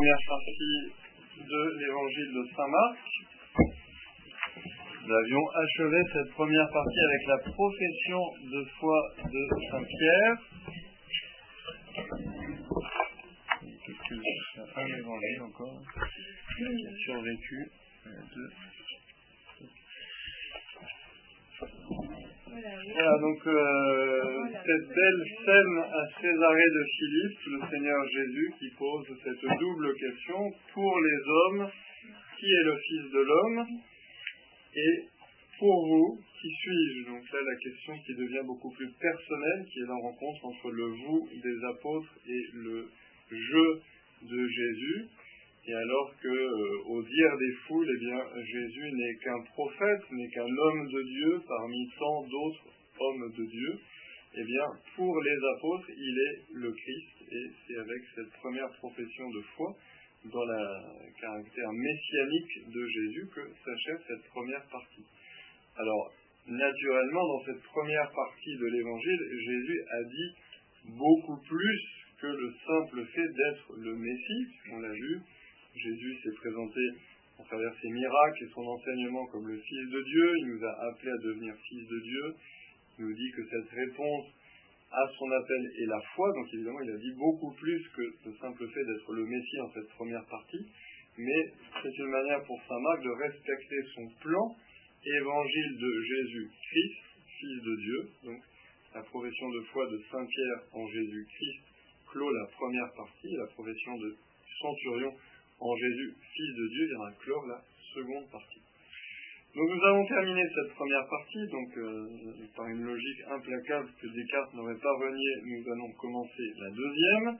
première partie de l'évangile de Saint Marc. Nous avions achevé cette première partie avec la profession de foi de Saint Pierre. Un évangile encore qui a survécu. Deux. Voilà, donc euh, cette belle scène à Césarée de Philippe, le Seigneur Jésus qui pose cette double question pour les hommes, qui est le Fils de l'homme Et pour vous, qui suis-je? Donc là, la question qui devient beaucoup plus personnelle, qui est la rencontre entre le vous des apôtres et le je de Jésus. Et alors que, euh, au des foules, eh bien, Jésus n'est qu'un prophète, n'est qu'un homme de Dieu parmi tant d'autres hommes de Dieu, eh bien, pour les apôtres, il est le Christ. Et c'est avec cette première profession de foi, dans le caractère messianique de Jésus, que s'achève cette première partie. Alors, naturellement, dans cette première partie de l'Évangile, Jésus a dit beaucoup plus que le simple fait d'être le Messie, on l'a vu, Jésus s'est présenté à travers ses miracles et son enseignement comme le Fils de Dieu. Il nous a appelés à devenir fils de Dieu. Il nous dit que cette réponse à son appel est la foi. Donc évidemment, il a dit beaucoup plus que le simple fait d'être le Messie en cette première partie. Mais c'est une manière pour Saint Marc de respecter son plan évangile de Jésus-Christ, Fils de Dieu. Donc la profession de foi de Saint Pierre en Jésus-Christ clôt la première partie, la profession de centurion en Jésus, Fils de Dieu, viendra clore la seconde partie. Donc nous avons terminé cette première partie, donc euh, par une logique implacable que Descartes n'aurait pas renié, nous allons commencer la deuxième.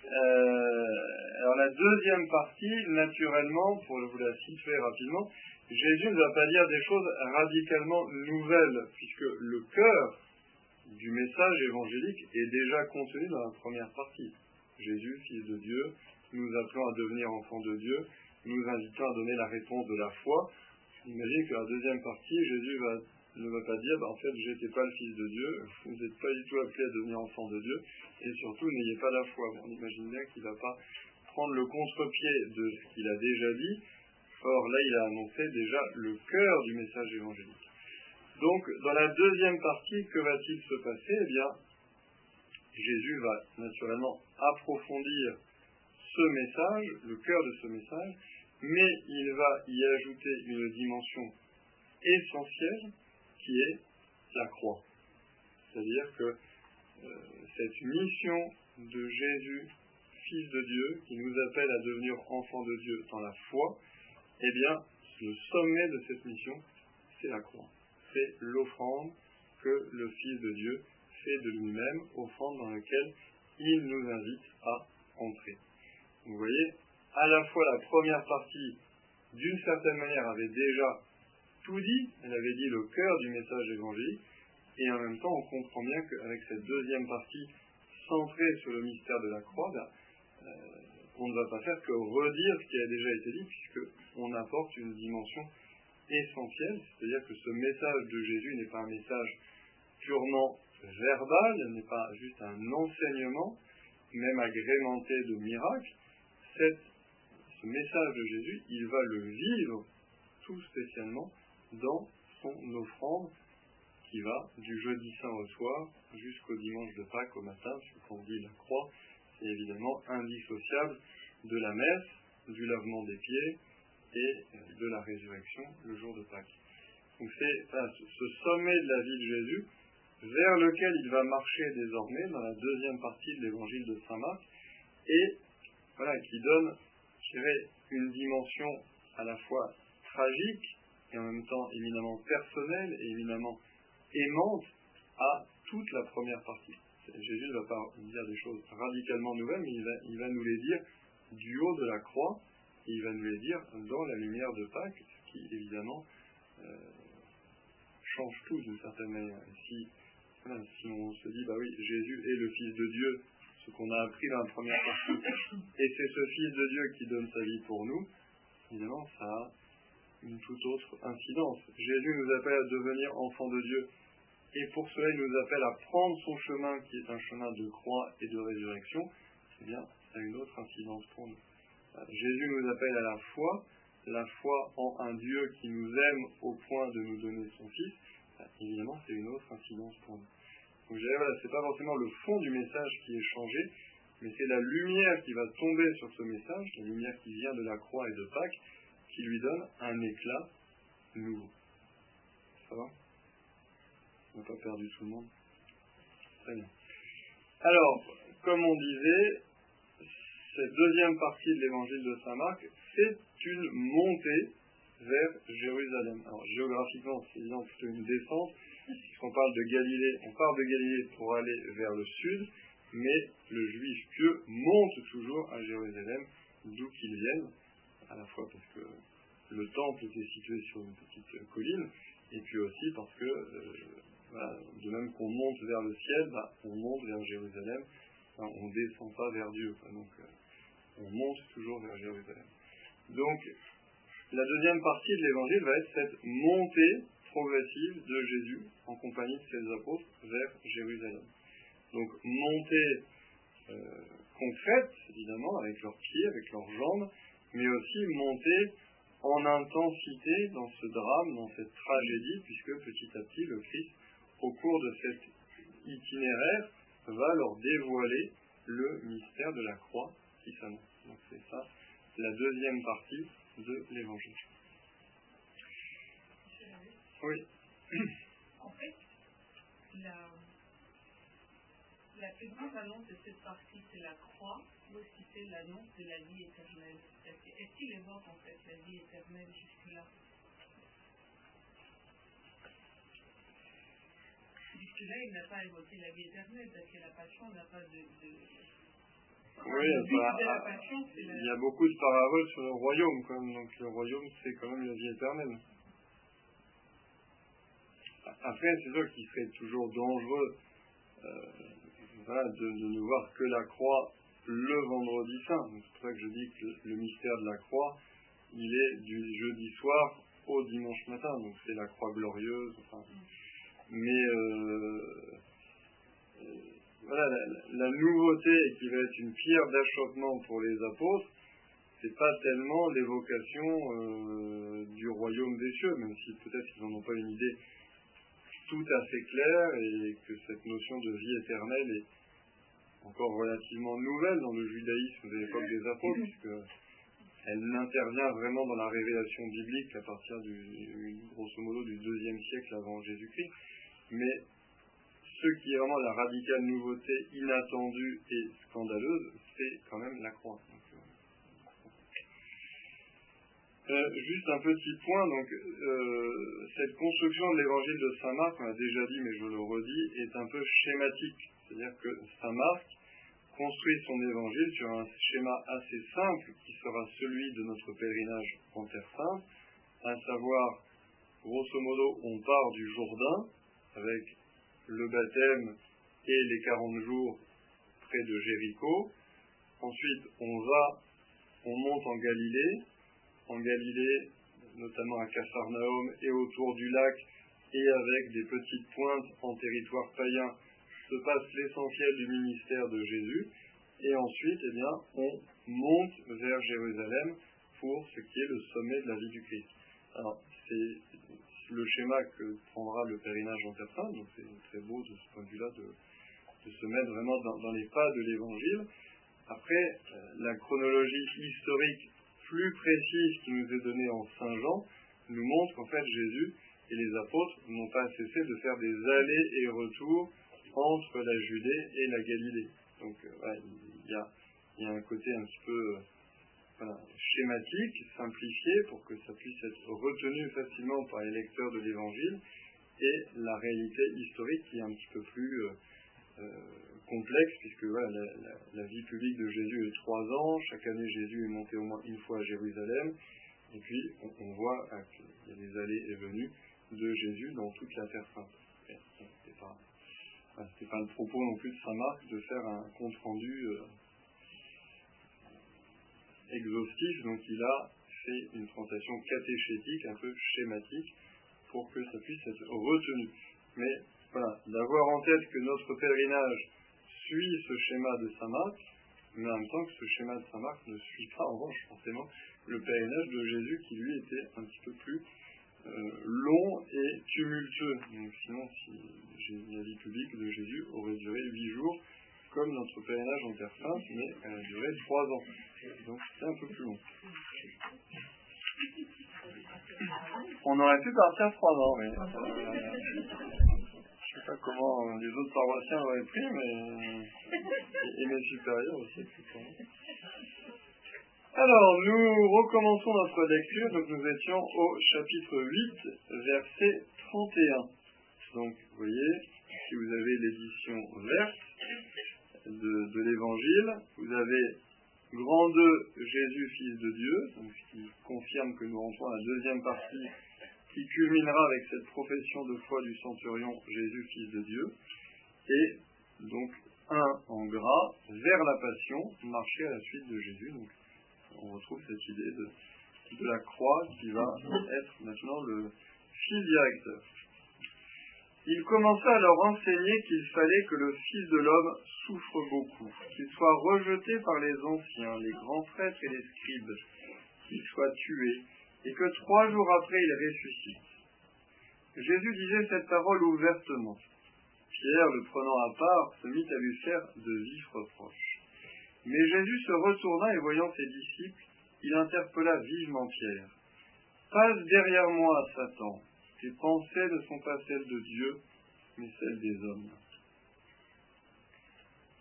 Euh, alors la deuxième partie, naturellement, pour vous la situer rapidement, Jésus ne va pas dire des choses radicalement nouvelles, puisque le cœur du message évangélique est déjà contenu dans la première partie. Jésus, Fils de Dieu, nous appelons à devenir enfants de Dieu, nous invitons à donner la réponse de la foi. J'imagine que la deuxième partie, Jésus ne va pas dire, bah, en fait, j'étais pas le Fils de Dieu, vous n'êtes pas du tout appelé à devenir enfant de Dieu, et surtout, n'ayez pas la foi. On imagine bien qu'il ne va pas prendre le contre-pied de ce qu'il a déjà dit. Or, là, il a annoncé déjà le cœur du message évangélique. Donc, dans la deuxième partie, que va-t-il se passer? Eh bien, Jésus va naturellement approfondir ce message, le cœur de ce message, mais il va y ajouter une dimension essentielle qui est la croix. C'est-à-dire que euh, cette mission de Jésus, Fils de Dieu, qui nous appelle à devenir enfants de Dieu dans la foi, eh bien, le sommet de cette mission, c'est la croix. C'est l'offrande que le Fils de Dieu fait de lui-même, offrande dans laquelle il nous invite à entrer. Vous voyez, à la fois la première partie, d'une certaine manière, avait déjà tout dit, elle avait dit le cœur du message évangélique, et en même temps, on comprend bien qu'avec cette deuxième partie centrée sur le mystère de la croix, ben, euh, on ne va pas faire que redire ce qui a déjà été dit, puisqu'on apporte une dimension essentielle, c'est-à-dire que ce message de Jésus n'est pas un message purement verbal, n'est pas juste un enseignement, même agrémenté de miracles, ce message de Jésus, il va le vivre tout spécialement dans son offrande qui va du jeudi saint au soir jusqu'au dimanche de Pâques au matin, ce qu'on dit la croix, c'est évidemment indissociable de la messe, du lavement des pieds et de la résurrection le jour de Pâques. Donc c'est ce sommet de la vie de Jésus vers lequel il va marcher désormais dans la deuxième partie de l'évangile de Saint Marc et voilà, qui donne, je dirais, une dimension à la fois tragique et en même temps éminemment personnelle et éminemment aimante à toute la première partie. Jésus ne va pas dire des choses radicalement nouvelles, mais il va, nous les dire du haut de la croix, et il va nous les dire dans la lumière de Pâques, ce qui évidemment euh, change tout d'une certaine manière. Si, si on se dit, bah oui, Jésus est le Fils de Dieu, ce qu'on a appris dans la première partie, et c'est ce Fils de Dieu qui donne sa vie pour nous, évidemment, ça a une toute autre incidence. Jésus nous appelle à devenir enfants de Dieu, et pour cela, il nous appelle à prendre son chemin, qui est un chemin de croix et de résurrection, eh bien, ça a une autre incidence pour nous. Jésus nous appelle à la foi, la foi en un Dieu qui nous aime au point de nous donner son Fils, évidemment, c'est une autre incidence pour nous. Donc, je dirais, voilà, c'est pas forcément le fond du message qui est changé, mais c'est la lumière qui va tomber sur ce message, la lumière qui vient de la croix et de Pâques, qui lui donne un éclat nouveau. Ça va? On n'a pas perdu tout le monde Très bien. Alors, comme on disait, cette deuxième partie de l'évangile de Saint Marc, c'est une montée vers Jérusalem. Alors géographiquement, c'est évidemment plutôt une descente, puisqu'on parle de Galilée, on part de Galilée pour aller vers le sud, mais le juif pieux monte toujours à Jérusalem, d'où qu'il vienne, à la fois parce que le temple était situé sur une petite colline, et puis aussi parce que, euh, de même qu'on monte vers le ciel, bah, on monte vers Jérusalem, on ne descend pas vers Dieu. donc, euh, on monte toujours vers Jérusalem. Donc, la deuxième partie de l'évangile va être cette montée progressive de Jésus en compagnie de ses apôtres vers Jérusalem. Donc montée euh, concrète, évidemment, avec leurs pieds, avec leurs jambes, mais aussi montée en intensité dans ce drame, dans cette tragédie, puisque petit à petit, le Christ, au cours de cet itinéraire, va leur dévoiler le mystère de la croix qui s'annonce. Donc c'est ça la deuxième partie de l'évangile. Oui. En fait, la, la plus grande annonce de cette partie, c'est la croix, ou est-ce que c'est l'annonce de la vie éternelle Est-ce qu'il évoque en fait la vie éternelle jusque-là? Jusque-là, il n'a pas évoqué la vie éternelle, parce que la passion n'a pas de, de oui, il y a beaucoup de paraboles sur le royaume, quand même. Donc le royaume, c'est quand même la vie éternelle. Après, c'est sûr qu'il serait toujours dangereux euh, de, ne voir que la croix le vendredi saint. C'est pour ça que je dis que le mystère de la croix, il est du jeudi soir au dimanche matin. Donc c'est la croix glorieuse. mais euh, voilà, la, nouveauté qui va être une pierre d'achoppement pour les apôtres, c'est pas tellement l'évocation euh, du royaume des cieux, même si peut-être ils n'en ont pas une idée tout fait claire et que cette notion de vie éternelle est encore relativement nouvelle dans le judaïsme de l'époque des apôtres, puisque elle n'intervient vraiment dans la révélation biblique à partir du, grosso modo du deuxième siècle avant Jésus-Christ. Mais ce qui est vraiment la radicale nouveauté inattendue et scandaleuse, c'est quand même la croix. Euh, juste un petit point, donc euh, cette construction de l'évangile de Saint Marc, on l'a déjà dit mais je le redis, est un peu schématique. C'est-à-dire que Saint Marc construit son évangile sur un schéma assez simple qui sera celui de notre pèlerinage en Terre Sainte, à savoir, grosso modo, on part du Jourdain avec le baptême et les 40 jours près de Jéricho. Ensuite, on va, on monte en Galilée. En Galilée, notamment à Capharnaüm et autour du lac, et avec des petites pointes en territoire païen, se passe l'essentiel du ministère de Jésus. Et ensuite, eh bien, on monte vers Jérusalem pour ce qui est le sommet de la vie du Christ. Alors, c'est le schéma que prendra le pèlerinage en Sainte, donc c'est très beau de ce point de vue-là de, se mettre vraiment dans, les pas de l'Évangile. Après, euh, la chronologie historique plus précise qui nous est donnée en Saint Jean nous montre qu'en fait Jésus et les apôtres n'ont pas cessé de faire des allers et retours entre la Judée et la Galilée. Donc euh, il y, a, un côté un petit peu schématique, simplifié, pour que ça puisse être retenu facilement par les lecteurs de l'Évangile, et la réalité historique qui est un petit peu plus euh, euh, complexe, puisque la, vie publique de Jésus est trois ans, chaque année Jésus est monté au moins une fois à Jérusalem, et puis on, voit qu'il y a des allées et venues de Jésus dans toute la terre sainte. Ce n'est pas, le propos non plus de Saint Marc de faire un compte rendu euh, exhaustif, donc il a fait une présentation catéchétique, un peu schématique, pour que ça puisse être retenu. Mais voilà, d'avoir en tête que notre pèlerinage suit ce schéma de Saint Marc, mais en même temps que ce schéma de Saint-Marc ne suit pas en revanche forcément le pèlerinage de Jésus qui lui était un petit peu plus euh, long et tumultueux. Donc sinon, si la vie publique de Jésus aurait duré huit jours, comme notre pèlerinage en Terre Sainte, mais elle a duré trois ans. Donc c'est un peu plus long. On aurait pu partir trois ans, mais euh, comment les autres paroissiens l'auraient pris, mais et, mes supérieurs aussi. Alors, nous recommençons notre lecture. Donc, nous étions au chapitre 8, verset 31. Donc, vous voyez, si vous avez l'édition verte de, de l'évangile, vous avez Grand 2, Jésus, Fils de Dieu, donc ce qui confirme que nous rentrons à la deuxième partie qui culminera avec cette profession de foi du centurion Jésus, Fils de Dieu. Et donc, un en gras, vers la passion, marcher à la suite de Jésus. On retrouve cette idée de, de la croix qui va être maintenant le fil directeur. Il commença à leur enseigner qu'il fallait que le Fils de l'homme souffre beaucoup, qu'il soit rejeté par les anciens, les grands prêtres et les scribes, qu'il soit tué, et que trois jours après il ressuscite. Jésus disait cette parole ouvertement. Pierre, le prenant à part, se mit à lui faire de vifs reproches. Mais Jésus se retourna et voyant ses disciples, il interpella vivement Pierre. Passe derrière moi, Satan. Tes pensées ne sont pas celles de Dieu, mais celles des hommes.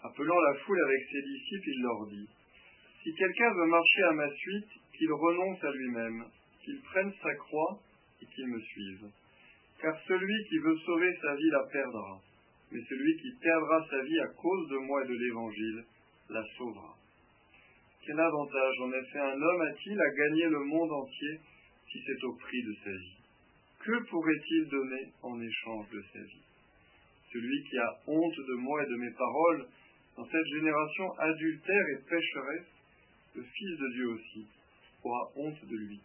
Appelant la foule avec ses disciples, il leur dit, Si quelqu'un veut marcher à ma suite, qu'il renonce à lui-même, qu'il prenne sa croix et qu'il me suive. Car celui qui veut sauver sa vie la perdra, mais celui qui perdra sa vie à cause de moi et de l'Évangile la sauvera. Quel avantage en effet un homme a-t-il à gagner le monde entier si c'est au prix de sa vie? Que pourrait-il donner en échange de sa vie? Celui qui a honte de moi et de mes paroles, dans cette génération adultère et pécheresse, le Fils de Dieu aussi aura honte de lui,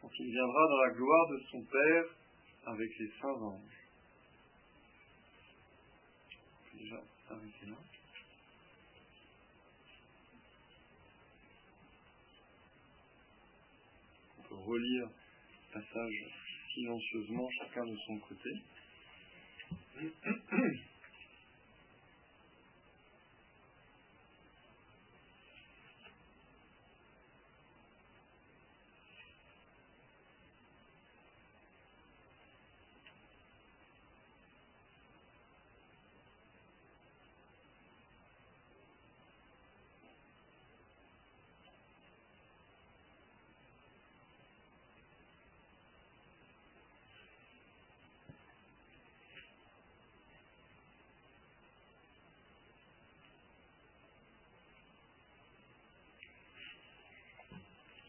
quand il viendra dans la gloire de son Père avec les saints anges. On peut relire le passage silencieusement, chacun de son côté.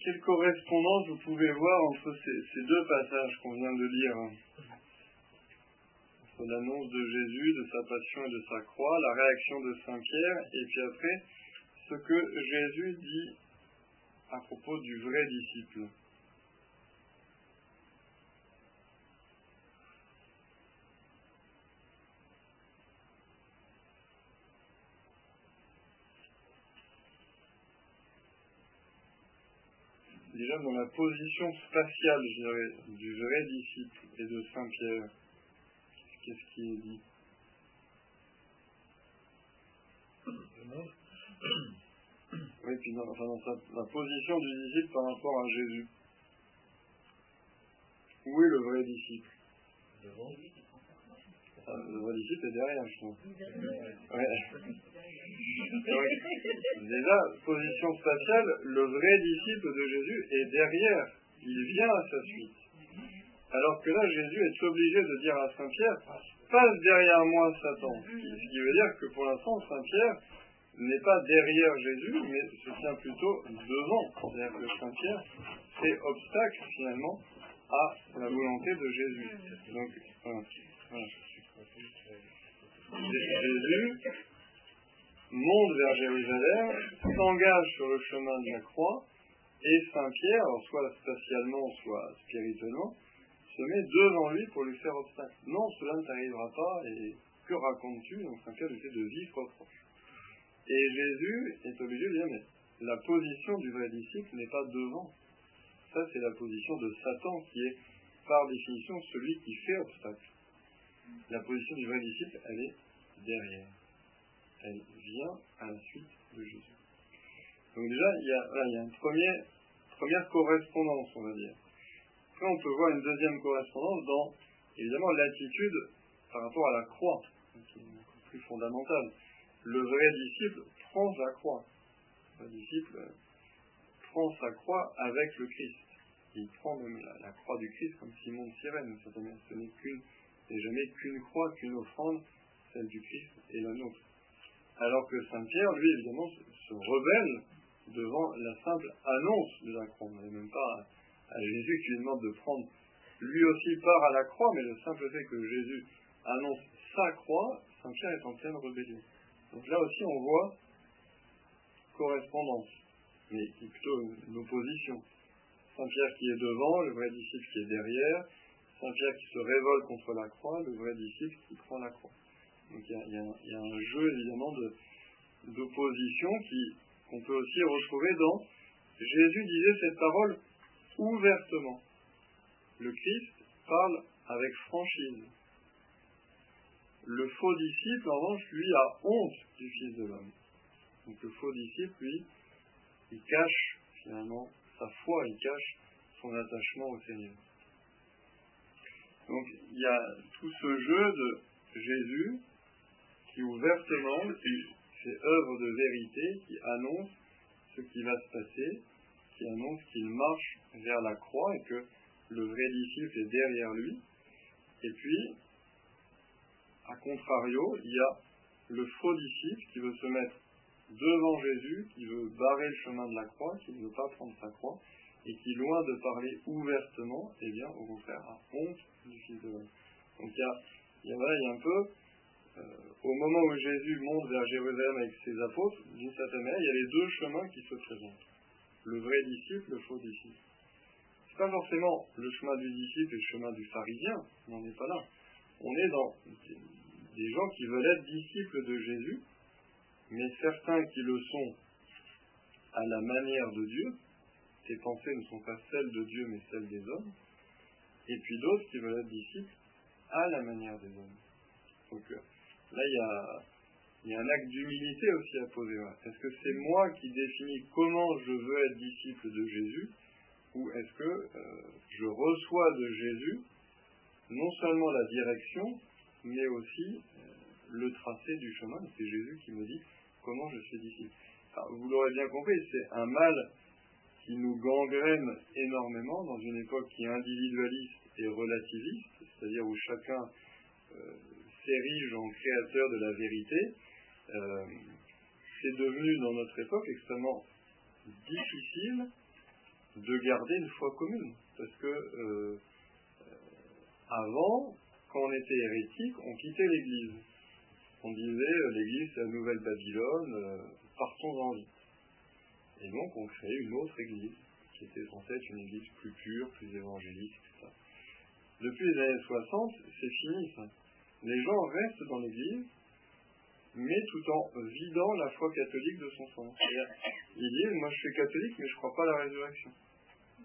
quelle correspondance vous pouvez voir entre ces, deux passages qu'on vient de lire hein Entre l'annonce de Jésus, de sa passion et de sa croix, la réaction de Saint Pierre, et puis après, ce que Jésus dit à propos du vrai disciple. Déjà dans la position spatiale, je dirais, du vrai disciple et de Saint Pierre. Qu'est-ce qui est dit? Oui, puis dans, la position du disciple par rapport à Jésus. Où est le vrai disciple? Le vrai disciple est derrière, je trouve. déjà, position spatiale, le vrai disciple de Jésus est derrière. Il vient à sa suite. Alors que là, Jésus est obligé de dire à Saint-Pierre, passe derrière moi, Satan. Ce qui veut dire que pour l'instant, Saint-Pierre n'est pas derrière Jésus, mais se tient plutôt devant. C'est-à-dire que Saint-Pierre fait obstacle, finalement, à la volonté de Jésus. Donc, voilà. Jésus monte vers Jérusalem, s'engage sur le chemin de la croix, et Saint-Pierre, soit spatialement, soit spirituellement, se met devant lui pour lui faire obstacle. Non, cela ne t'arrivera pas, et que racontes-tu Donc Saint-Pierre lui fait de vifs reproches. Et Jésus est obligé de dire, mais la position du vrai disciple n'est pas devant. Ça, c'est la position de Satan qui est, par définition, celui qui fait obstacle. La position du vrai disciple, elle est derrière. Elle vient à la suite de Jésus. Donc déjà, il y a, il y a une première, première correspondance, on va dire. Après, on peut voir une deuxième correspondance dans, évidemment, l'attitude par rapport à la croix, qui est plus fondamentale. Le vrai disciple prend sa croix. Le disciple prend sa croix avec le Christ. Il prend même la, croix du Christ comme Simon de Sirène. Ce n'est qu'une, jamais qu'une croix, qu'une offrande, celle du Christ et la nôtre. Alors que Saint Pierre, lui, évidemment, se rebelle devant la simple annonce de la croix. On n'est même pas à Jésus qui lui demande de prendre lui aussi part à la croix, mais le simple fait que Jésus annonce sa croix, Saint Pierre est en pleine rébellion. Donc là aussi on voit correspondance, mais plutôt une opposition. Saint Pierre qui est devant, le vrai disciple qui est derrière, Saint Pierre qui se révolte contre la croix, le vrai disciple qui prend la croix. Donc il y a, un jeu évidemment d'opposition qu'on peut aussi retrouver dans Jésus disait cette parole ouvertement. Le Christ parle avec franchise. Le faux disciple, en revanche, lui, a honte du Fils de l'homme. Donc le faux disciple, lui, il cache finalement sa foi, il cache son attachement au Seigneur. Donc il y a tout ce jeu de Jésus qui ouvertement, fait œuvre de vérité, qui annonce ce qui va se passer, qui annonce qu'il marche vers la croix et que le vrai disciple est derrière lui. Et puis, à contrario, il y a le faux disciple qui veut se mettre devant Jésus, qui veut barrer le chemin de la croix, qui ne veut pas prendre sa croix, et qui, loin de parler ouvertement, eh bien, au contraire, a honte du Fils de l'homme. Donc il y a, a, un peu, euh, au moment où Jésus monte vers Jérusalem avec ses apôtres, d'une certaine manière, il y a les deux chemins qui se présentent. Le vrai disciple, le faux disciple. C'est pas forcément le chemin du disciple et le chemin du pharisien, on n'en est pas là. On est dans des gens qui veulent être disciples de Jésus, mais certains qui le sont à la manière de Dieu, ces pensées ne sont pas celles de Dieu mais celles des hommes, et puis d'autres qui veulent être disciples à la manière des hommes. Donc euh, là, il y a, un acte d'humilité aussi à poser. Est-ce que c'est moi qui définis comment je veux être disciple de Jésus, ou est-ce que euh, je reçois de Jésus non seulement la direction, mais aussi euh, le tracé du chemin? C'est Jésus qui me dit comment je suis disciple. vous l'aurez bien compris, c'est un mal qui nous gangrène énormément dans une époque qui est individualiste et relativiste, c'est-à-dire où chacun euh, s'érige en créateur de la vérité. Euh, c'est devenu dans notre époque extrêmement difficile de garder une foi commune, parce que avant, quand on était hérétique, on quittait l'Église. On disait euh, l'Église c'est la nouvelle Babylone, euh, partons en vie. Et donc on créait une autre Église, qui était censée être une Église plus pure, plus évangélique, etc. Depuis les années 60, c'est fini ça. Les gens restent dans l'Église, mais tout en vidant la foi catholique de son sens. Ils disent, moi je suis catholique, mais je ne crois pas à la résurrection.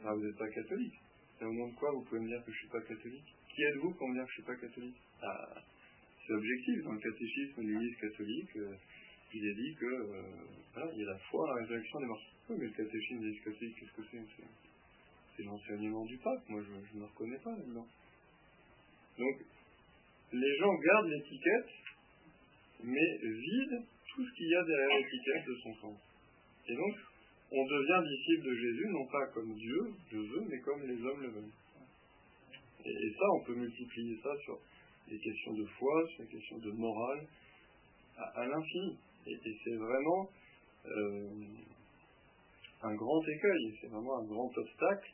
Ah, vous n'êtes pas catholique. Et au nom de quoi vous pouvez me dire que je ne suis pas catholique? Qui êtes-vous pour me dire que je ne suis pas catholique? Ah, C'est objectif. Dans le catéchisme de l'Église catholique, euh, il est dit que euh, il y a la foi la résurrection des morts. mais le catéchisme de l'Église catholique, qu'est-ce que c'est C'est l'enseignement du pape. Moi, je ne me reconnais pas là-dedans. Donc, les gens gardent l'étiquette, mais vident tout ce qu'il y a derrière l'étiquette de son sens. Et donc, on devient disciple de Jésus, non pas comme Dieu le veut, mais comme les hommes le veulent. Et, ça, on peut multiplier ça sur les questions de foi, sur les questions de morale, à, l'infini. Et, c'est vraiment euh, un grand écueil, c'est vraiment un grand obstacle,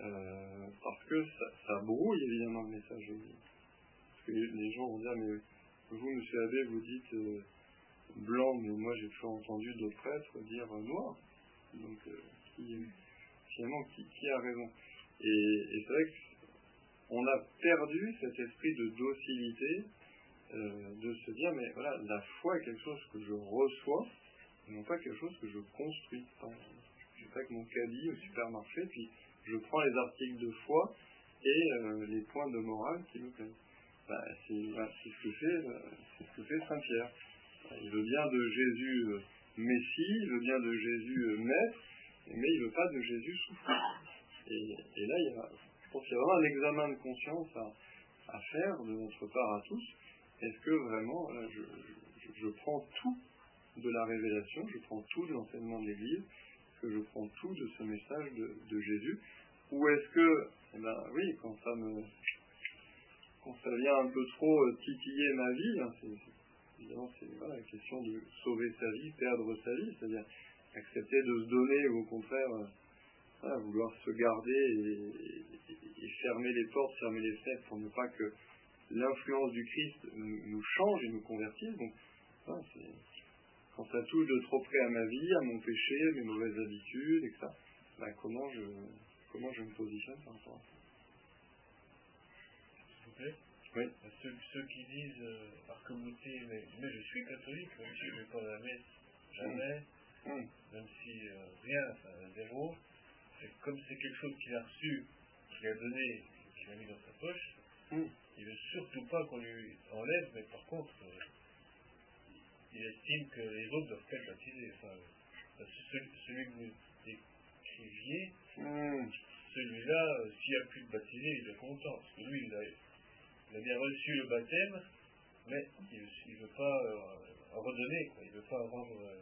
euh, parce que ça, brouille évidemment le message. Parce que les gens vont dire, mais vous, monsieur Abbé, vous dites euh, blanc, mais moi j'ai toujours entendu d'autres prêtres dire noir. Donc, finalement, qui, a raison? Et, c'est vrai qu'on a perdu cet esprit de docilité, euh, de se dire, mais voilà, la foi est quelque chose que je reçois, non pas quelque chose que je construis. Je pas avec mon caddie au supermarché, puis je prends les articles de foi et euh, les points de morale qui me plaisent. Bah, c'est ce que fait, euh, que Saint Pierre. Il veut bien de Jésus euh, Messie, il veut bien de Jésus Maître, mais il veut pas de Jésus souffrant. Et, et, là, il y a, je pense qu'il y a vraiment un examen de conscience à faire de notre part à tous. Est-ce que vraiment, je, je, prends tout de la révélation, je prends tout de l'enseignement de l'Église, que je prends tout de ce message de, Jésus, ou est-ce que, eh ben, oui, quand ça me, quand ça vient un peu trop euh, titiller ma vie, hein, c'est, évidemment, c'est la question de sauver sa vie, perdre sa vie, c'est-à-dire accepter de se donner ou au contraire euh, vouloir se garder et, fermer les portes, fermer les fenêtres pour ne pas que l'influence du Christ nous, change et nous convertisse. Donc, quand ça touche de trop près à ma vie, à mon péché, à mes mauvaises habitudes, etc., ben, comment je comment je me positionne par rapport à ça? S'il vous plaît Oui. Ceux, qui disent euh, par communauté, mais, mais, je suis catholique, même si je ne vais pas à la messe jamais, mm. même si euh, rien, enfin zéro, comme c'est quelque chose qu'il a reçu, qu'il a donné, qu'il a mis dans sa poche, mm. Il ne veut surtout pas qu'on lui enlève, mais par contre, euh, il estime que les autres doivent être baptisés. Enfin, celui, celui que vous décriviez, Hmm. Celui-là, euh, s'il n'y a plus de baptisé, il est content. Parce que lui, il a, bien reçu le baptême, mais il ne veut pas euh, redonner, quoi. il ne veut pas rendre. Euh,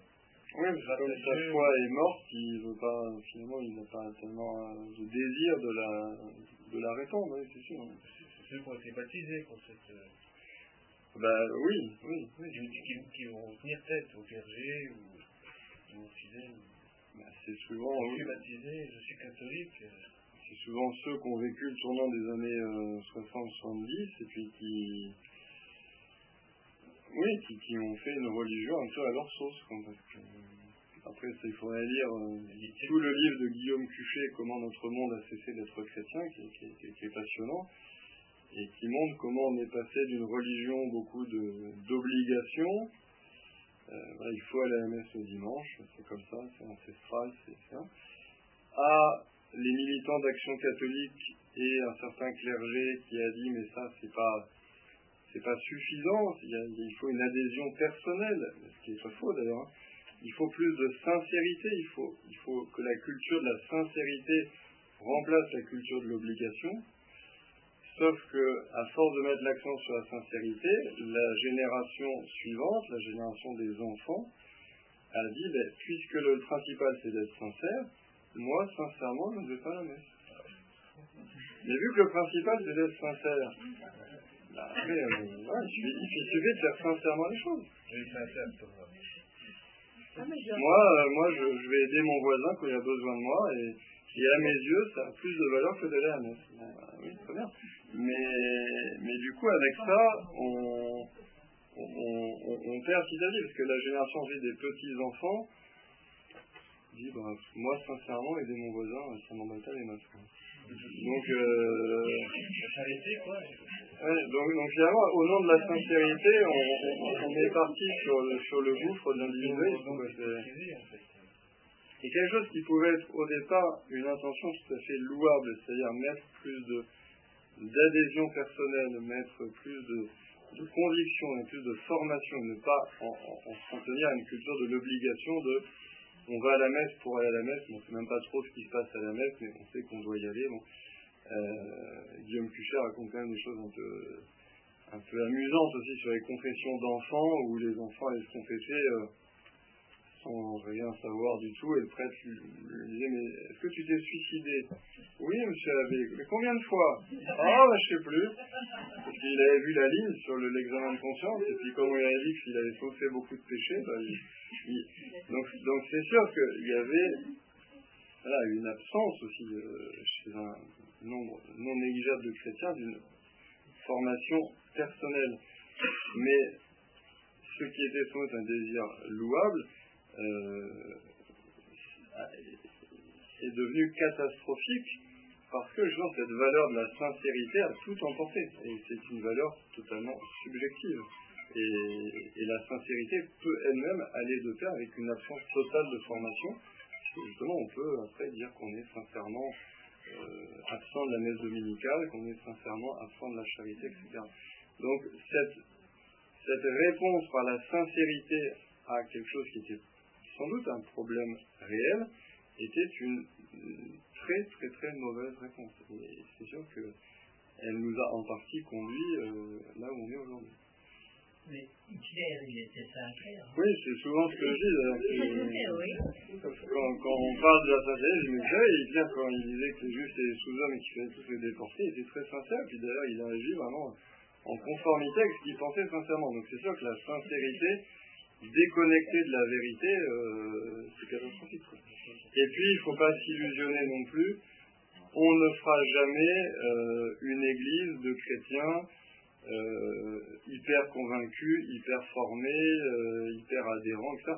oui, parce que sa foi est morte, il veut pas, finalement, il n'a pas tellement de désir de la, de la répandre, oui, c'est sûr. Ceux qui ont été baptisés pour cette. Ben oui, oui. oui. Qui, qui, vont tenir tête au clergé ou, ou aux fidèles. Bah, c'est souvent. Je suis baptisé, je suis catholique. C'est souvent ceux qui ont vécu le tournant des années 60-70 euh, et puis qui. Oui, qui, ont fait une religion un peu à leur sauce. parce que, après, il faudrait lire euh, tout le livre de Guillaume Cuchet, Comment notre monde a cessé d'être chrétien, qui, est passionnant, et qui montre comment on est passé d'une religion beaucoup d'obligations euh, il faut aller à la messe le dimanche, c'est comme ça, c'est ancestral, c'est ça. À les militants d'action catholique et un certain clergé qui a dit mais ça c'est pas c'est pas suffisant, il, faut une adhésion personnelle, ce qui est pas faux d'ailleurs. Hein. Il faut plus de sincérité, il faut, il faut que la culture de la sincérité remplace la culture de l'obligation. Sauf que, à force de mettre l'accent sur la sincérité, la génération suivante, la génération des enfants, a dit, ben, puisque le principal c'est d'être sincère, moi, sincèrement, je ne vais pas la messe. Mais vu que le principal c'est d'être sincère, après, euh, il, suffit, de faire sincèrement les choses. Moi, euh, moi je, je, vais aider mon voisin quand il a besoin de moi et qui, à mes yeux, ça a plus de valeur que d'aller à très bien. Mais, du coup, avec ça, on, on, on, perd petit à petit, parce que la génération des petits-enfants dit, bah, moi, sincèrement, aider mon voisin, ça m'embête pas les. Donc, euh, donc, donc, finalement, au nom de la sincérité, on, on, est parti sur le, sur le gouffre de l'individualisme. Et quelque chose qui pouvait être au départ une intention tout à fait louable, c'est-à-dire mettre plus d'adhésion personnelle, mettre plus de, conviction et plus de formation, ne pas en, en, à une culture de l'obligation de on va à la messe pour aller à la messe, on ne sait même pas trop ce qui se passe à la messe, mais on sait qu'on doit y aller. Euh, Guillaume Cucher raconte quand même des choses un peu, un amusantes aussi sur les confessions d'enfants, où les enfants allaient se confesser. Euh, sans rien savoir du tout, et le prêtre lui, disait, mais est-ce que tu t'es suicidé? Oui, monsieur l'abbé, mais combien de fois? Ah, bah, je sais plus. Parce qu'il avait vu la ligne sur l'examen de conscience, et puis comme il avait dit qu'il avait sauté beaucoup de péchés, bah, donc donc c'est sûr qu'il y avait voilà, une absence aussi euh, chez un nombre non négligeable de chrétiens d'une formation personnelle. Mais ce qui était sans doute un désir louable, euh, est devenu catastrophique parce que justement cette valeur de la sincérité a tout emporté et c'est une valeur totalement subjective. Et, la sincérité peut elle-même aller de pair avec une absence totale de formation. justement, on peut après dire qu'on est sincèrement euh, absent de la messe dominicale, qu'on est sincèrement absent de la charité, etc. Donc cette, cette réponse par la sincérité à quelque chose qui était sans doute un problème réel était une très très très mauvaise réponse. Et c'est sûr qu'elle nous a en partie conduit euh, là où on est aujourd'hui. Mais Hitler, il était sincère. Oui, c'est souvent ce que je dis. oui. Quand, quand, on parle de la sincérité, je me disais, Hitler, quand il disait que les Juifs étaient sous-hommes et qu'il fallait tous les déporter, il était très sincère. Puis d'ailleurs, il a agi vraiment en conformité avec ce qu'il pensait sincèrement. Donc c'est sûr que la sincérité, déconnectée de la vérité, euh, c'est catastrophique. Et puis, il ne faut pas s'illusionner non plus. On ne fera jamais euh, une église de chrétiens euh, hyper convaincus, hyper formés, euh, hyper adhérents, etc.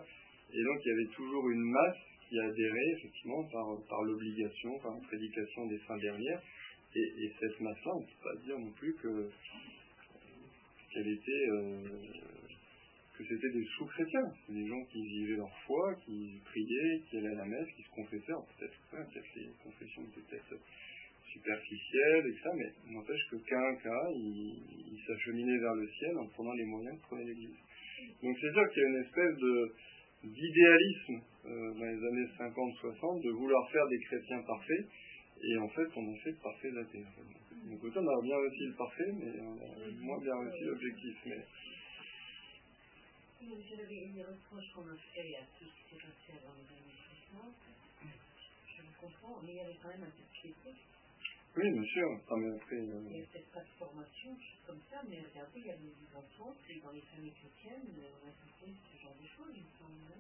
Et donc, il y avait toujours une masse qui adhérait, effectivement, par, l'obligation, par la prédication des fins dernières. Et, et cette masse-là, on ne peut pas dire non plus que qu'elle était que c'était des sous-chrétiens, des gens qui vivaient leur foi, qui priaient, qui allaient à la messe, qui se confessaient. Peut-être peut que les confessions étaient peut-être superficielles et ça, mais n'empêche que qu'un cas, il, s'acheminait vers le ciel en prenant les moyens de prendre l'Église. Donc c'est sûr qu'il y a une espèce de d'idéalisme euh, dans les années 50-60 de vouloir faire des chrétiens parfaits, et en fait on a fait de parfaits athées. Donc autant on a bien réussi le parfait, mais on a moins bien réussi l'objectif. Mais vous avez une reproche qu'on a fait à tout ce qui s'est passé avant les années 60. Je vous comprends, mais il y avait quand même un peu de piété. Oui, bien sûr. Ah, mais après, euh... Il n'y avait peut-être pas de formation, choses comme ça, mais regardez, il y avait des enfants, et dans les familles chrétiennes, on a fait ce genre de choses, il me semble.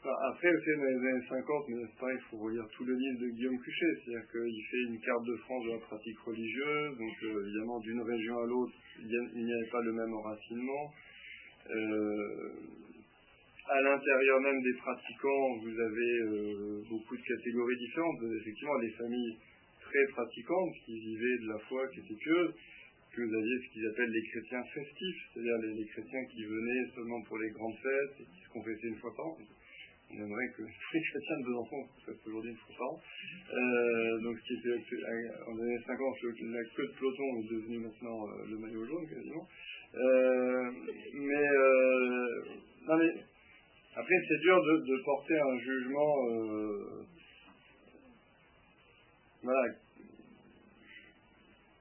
Enfin, après, vous savez, dans les années 50, mais c'est pareil, il faut relire tout le livre de Guillaume Cuchet, c'est-à-dire qu'il fait une carte de France de la pratique religieuse, donc euh, évidemment, d'une région à l'autre, il n'y avait pas le même enracinement. Euh, à l'intérieur même des pratiquants, vous avez euh, beaucoup de catégories différentes. Effectivement, les familles très pratiquantes qui vivaient de la foi, qui étaient pieuses, que vous aviez ce qu'ils appellent les chrétiens festifs, c'est-à-dire les, chrétiens qui venaient seulement pour les grandes fêtes et qui se confessaient une fois par an. On aimerait que tous les chrétiens de se confessent aujourd'hui une fois par an. Euh, donc, ce qui était en années 50, la queue de peloton est devenu maintenant le maillot jaune quasiment. Euh, mais, euh, mais, après c'est dur de, porter un jugement, euh,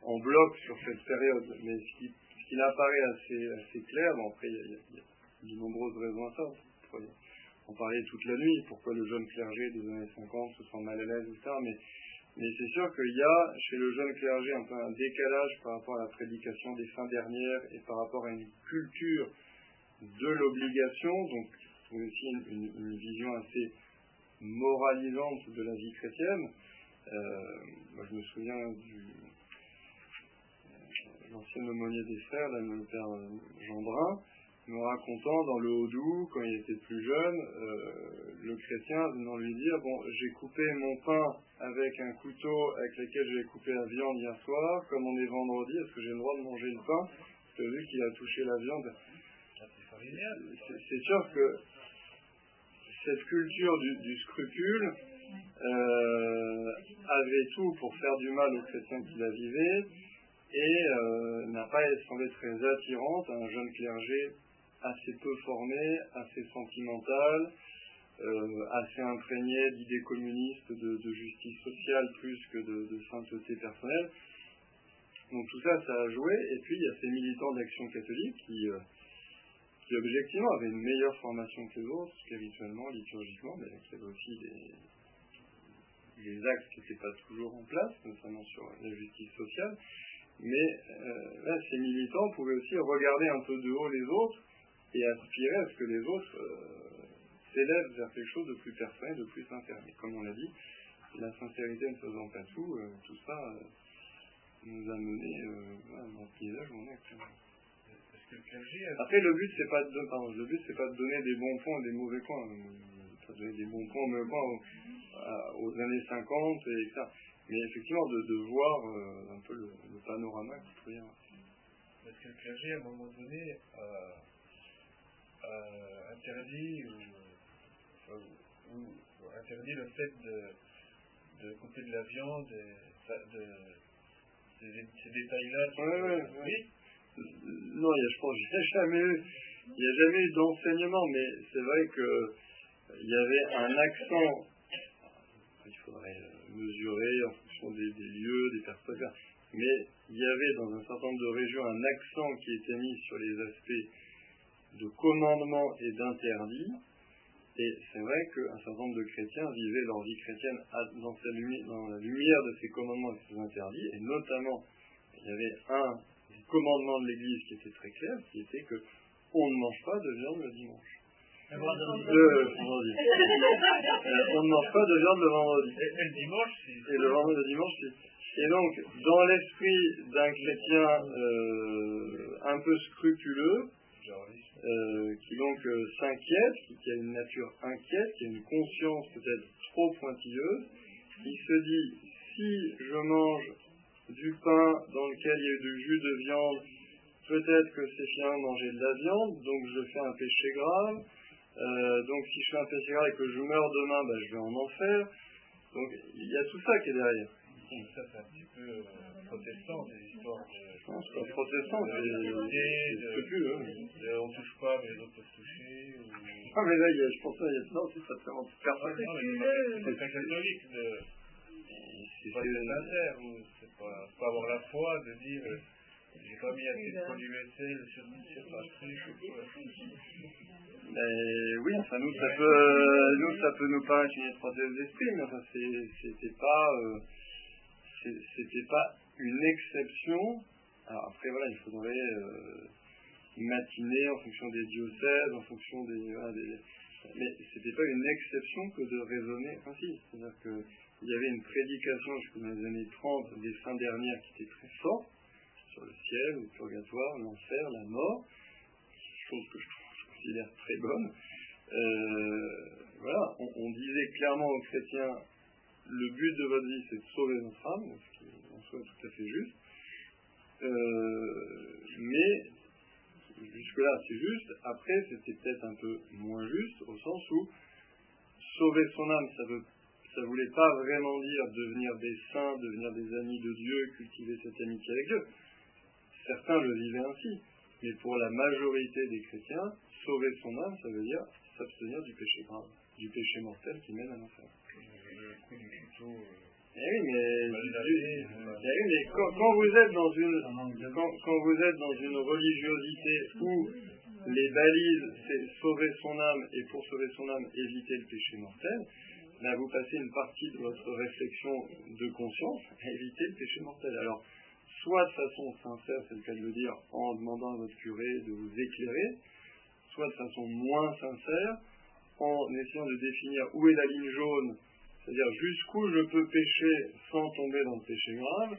en bloc sur cette période. Mais ce qui, ce qui apparaît assez, clair, bon après il y, a, de nombreuses raisons à ça. On parler toute la nuit, pourquoi le jeune clergé des années 50 se sent mal à l'aise, etc. Mais mais c'est sûr qu'il y a chez le jeune clergé un peu un décalage par rapport à la prédication des fins dernières et par rapport à une culture de l'obligation, donc aussi une, vision assez moralisante de la vie chrétienne. Euh, moi, je me souviens du euh, l'ancien aumônier des frères, le père Gendrin, me racontant dans le Haut-Doubs, quand il était plus jeune, euh, le chrétien venant lui dire Bon, j'ai coupé mon pain avec un couteau avec lequel j'ai coupé la viande hier soir, comme on est vendredi, est-ce que j'ai le droit de manger le pain? Vu qu'il a touché la viande. C'est sûr que cette culture du, scrupule euh, avait tout pour faire du mal aux chrétiens qui la vivaient et euh, n'a pas semblé très attirante à un jeune clergé assez peu formé, assez sentimental, euh, assez imprégné d'idées communistes, de, justice sociale plus que de, sainteté personnelle. Donc tout ça, ça a joué. Et puis il y a ces militants d'action catholique qui, euh, qui objectivement avaient une meilleure formation que les autres, spirituellement, liturgiquement, mais qui avaient aussi des, axes qui n'étaient pas toujours en place, notamment sur la justice sociale. Mais euh, ces militants pouvaient aussi regarder un peu de haut les autres et aspirer à ce que les autres euh, s'élèvent vers quelque chose de plus personnel, de plus sincère. Mais comme on l'a dit, la sincérité ne faisant pas tout, euh, tout ça euh, nous a mené dans le paysage où on est actuellement. Après, le but, c'est pas de, pardon, le but, c'est pas de donner des bons points des mauvais points. Pas de donner des bons points, mauvais points aux, années 50 et ça. Mais effectivement, de, de voir un peu le, panorama qu'il peut y avoir. parce que le clergé, à un moment donné, a, interdit ou, interdit le fait de, couper de la viande, de, ces, détails-là. Oui, Non, je pense qu'il n'y a jamais eu, il y a jamais eu d'enseignement, mais c'est vrai que il y avait un accent. Il faudrait mesurer en fonction des, des lieux, des personnes. Mais il y avait dans un certain nombre de régions un accent qui était mis sur les aspects de commandement et d'interdit. Et c'est vrai qu'un certain nombre de chrétiens vivaient leur vie chrétienne dans, la lumière de ces commandements et de ces interdits. Et notamment, il y avait un commandement de l'Église qui était très clair, qui était que on ne mange pas de viande le dimanche. Le vendredi. on ne mange pas de viande le vendredi. Et, le dimanche, Et le vendredi, le dimanche, Et donc, dans l'esprit d'un chrétien euh, un peu scrupuleux, euh, qui donc euh, s'inquiète, qui, a une nature inquiète, qui a une conscience peut-être trop pointilleuse, il se dit si je mange du pain dans lequel il y a eu du jus de viande, peut-être que c'est finalement manger de la viande, donc je fais un péché grave. Euh, donc si je fais un péché grave et que je meurs demain, ben, je vais en enfer. Donc il y a tout ça qui est derrière. Ça, c'est un petit peu protestant, ces histoires de pense que protestant, c'est plus. Hein. On touche pas, mais les autres peuvent toucher. Ah, mais là, je pense que non, c'est pas tellement personne. C'est pas catholique de. C'est pas sincère, ou c'est pas, pas avoir la foi de dire euh, j'ai pas mis assez de produits vaisselle sur, sur ma truc. Mais oui, enfin nous ça peut nous ça peut nous paraître une étroitesse d'esprit, mais enfin c'était pas euh, c'était pas une exception alors après, voilà, il faudrait euh, matiner en fonction des diocèses, en fonction des. Des mais c'était pas une exception que de raisonner ainsi. C'est-à-dire qu'il y avait une prédication jusqu'aux années 30 des fins dernières qui était très forte sur le ciel, le purgatoire, l'enfer, la mort, chose que je, considère très bonne. Euh, voilà, on, disait clairement aux chrétiens le but de votre vie c'est de sauver notre âme, ce qui en soit tout à fait juste. Euh, mais jusque-là, c'est juste. Après, c'était peut-être un peu moins juste, au sens où sauver son âme, ça veut ça voulait pas vraiment dire devenir des saints, devenir des amis de Dieu, cultiver cette amitié avec Dieu. Certains le vivaient ainsi. Mais pour la majorité des chrétiens, sauver son âme, ça veut dire s'abstenir du péché grave, du péché mortel qui mène à l'enfer. Eh oui, mais, quand, vous êtes dans une quand, vous êtes dans une religiosité où les balises c'est sauver son âme et pour sauver son âme éviter le péché mortel, là vous passez une partie de votre réflexion de conscience à éviter le péché mortel. Alors, soit de façon sincère, c'est le cas de le dire, en demandant à votre curé de vous éclairer, soit de façon moins sincère, en essayant de définir où est la ligne jaune c'est-à-dire jusqu'où je peux pécher sans tomber dans le péché grave,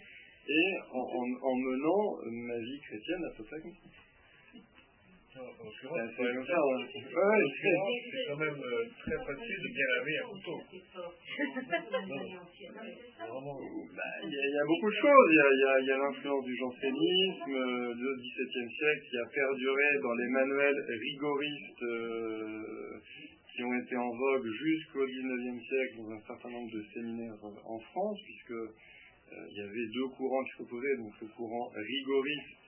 et en, menant ma vie chrétienne à peu près comme ça. C'est quand même euh, très facile de bien laver un couteau. Bah, il y, a beaucoup de choses. Il y a, l'influence du jansénisme euh, du XVIIe siècle qui a perduré dans les manuels rigoristes euh, qui ont été en vogue jusqu'au XIXe siècle dans un certain nombre de séminaires en France, puisque euh, il y avait deux courants qui s'opposaient, donc le courant rigoriste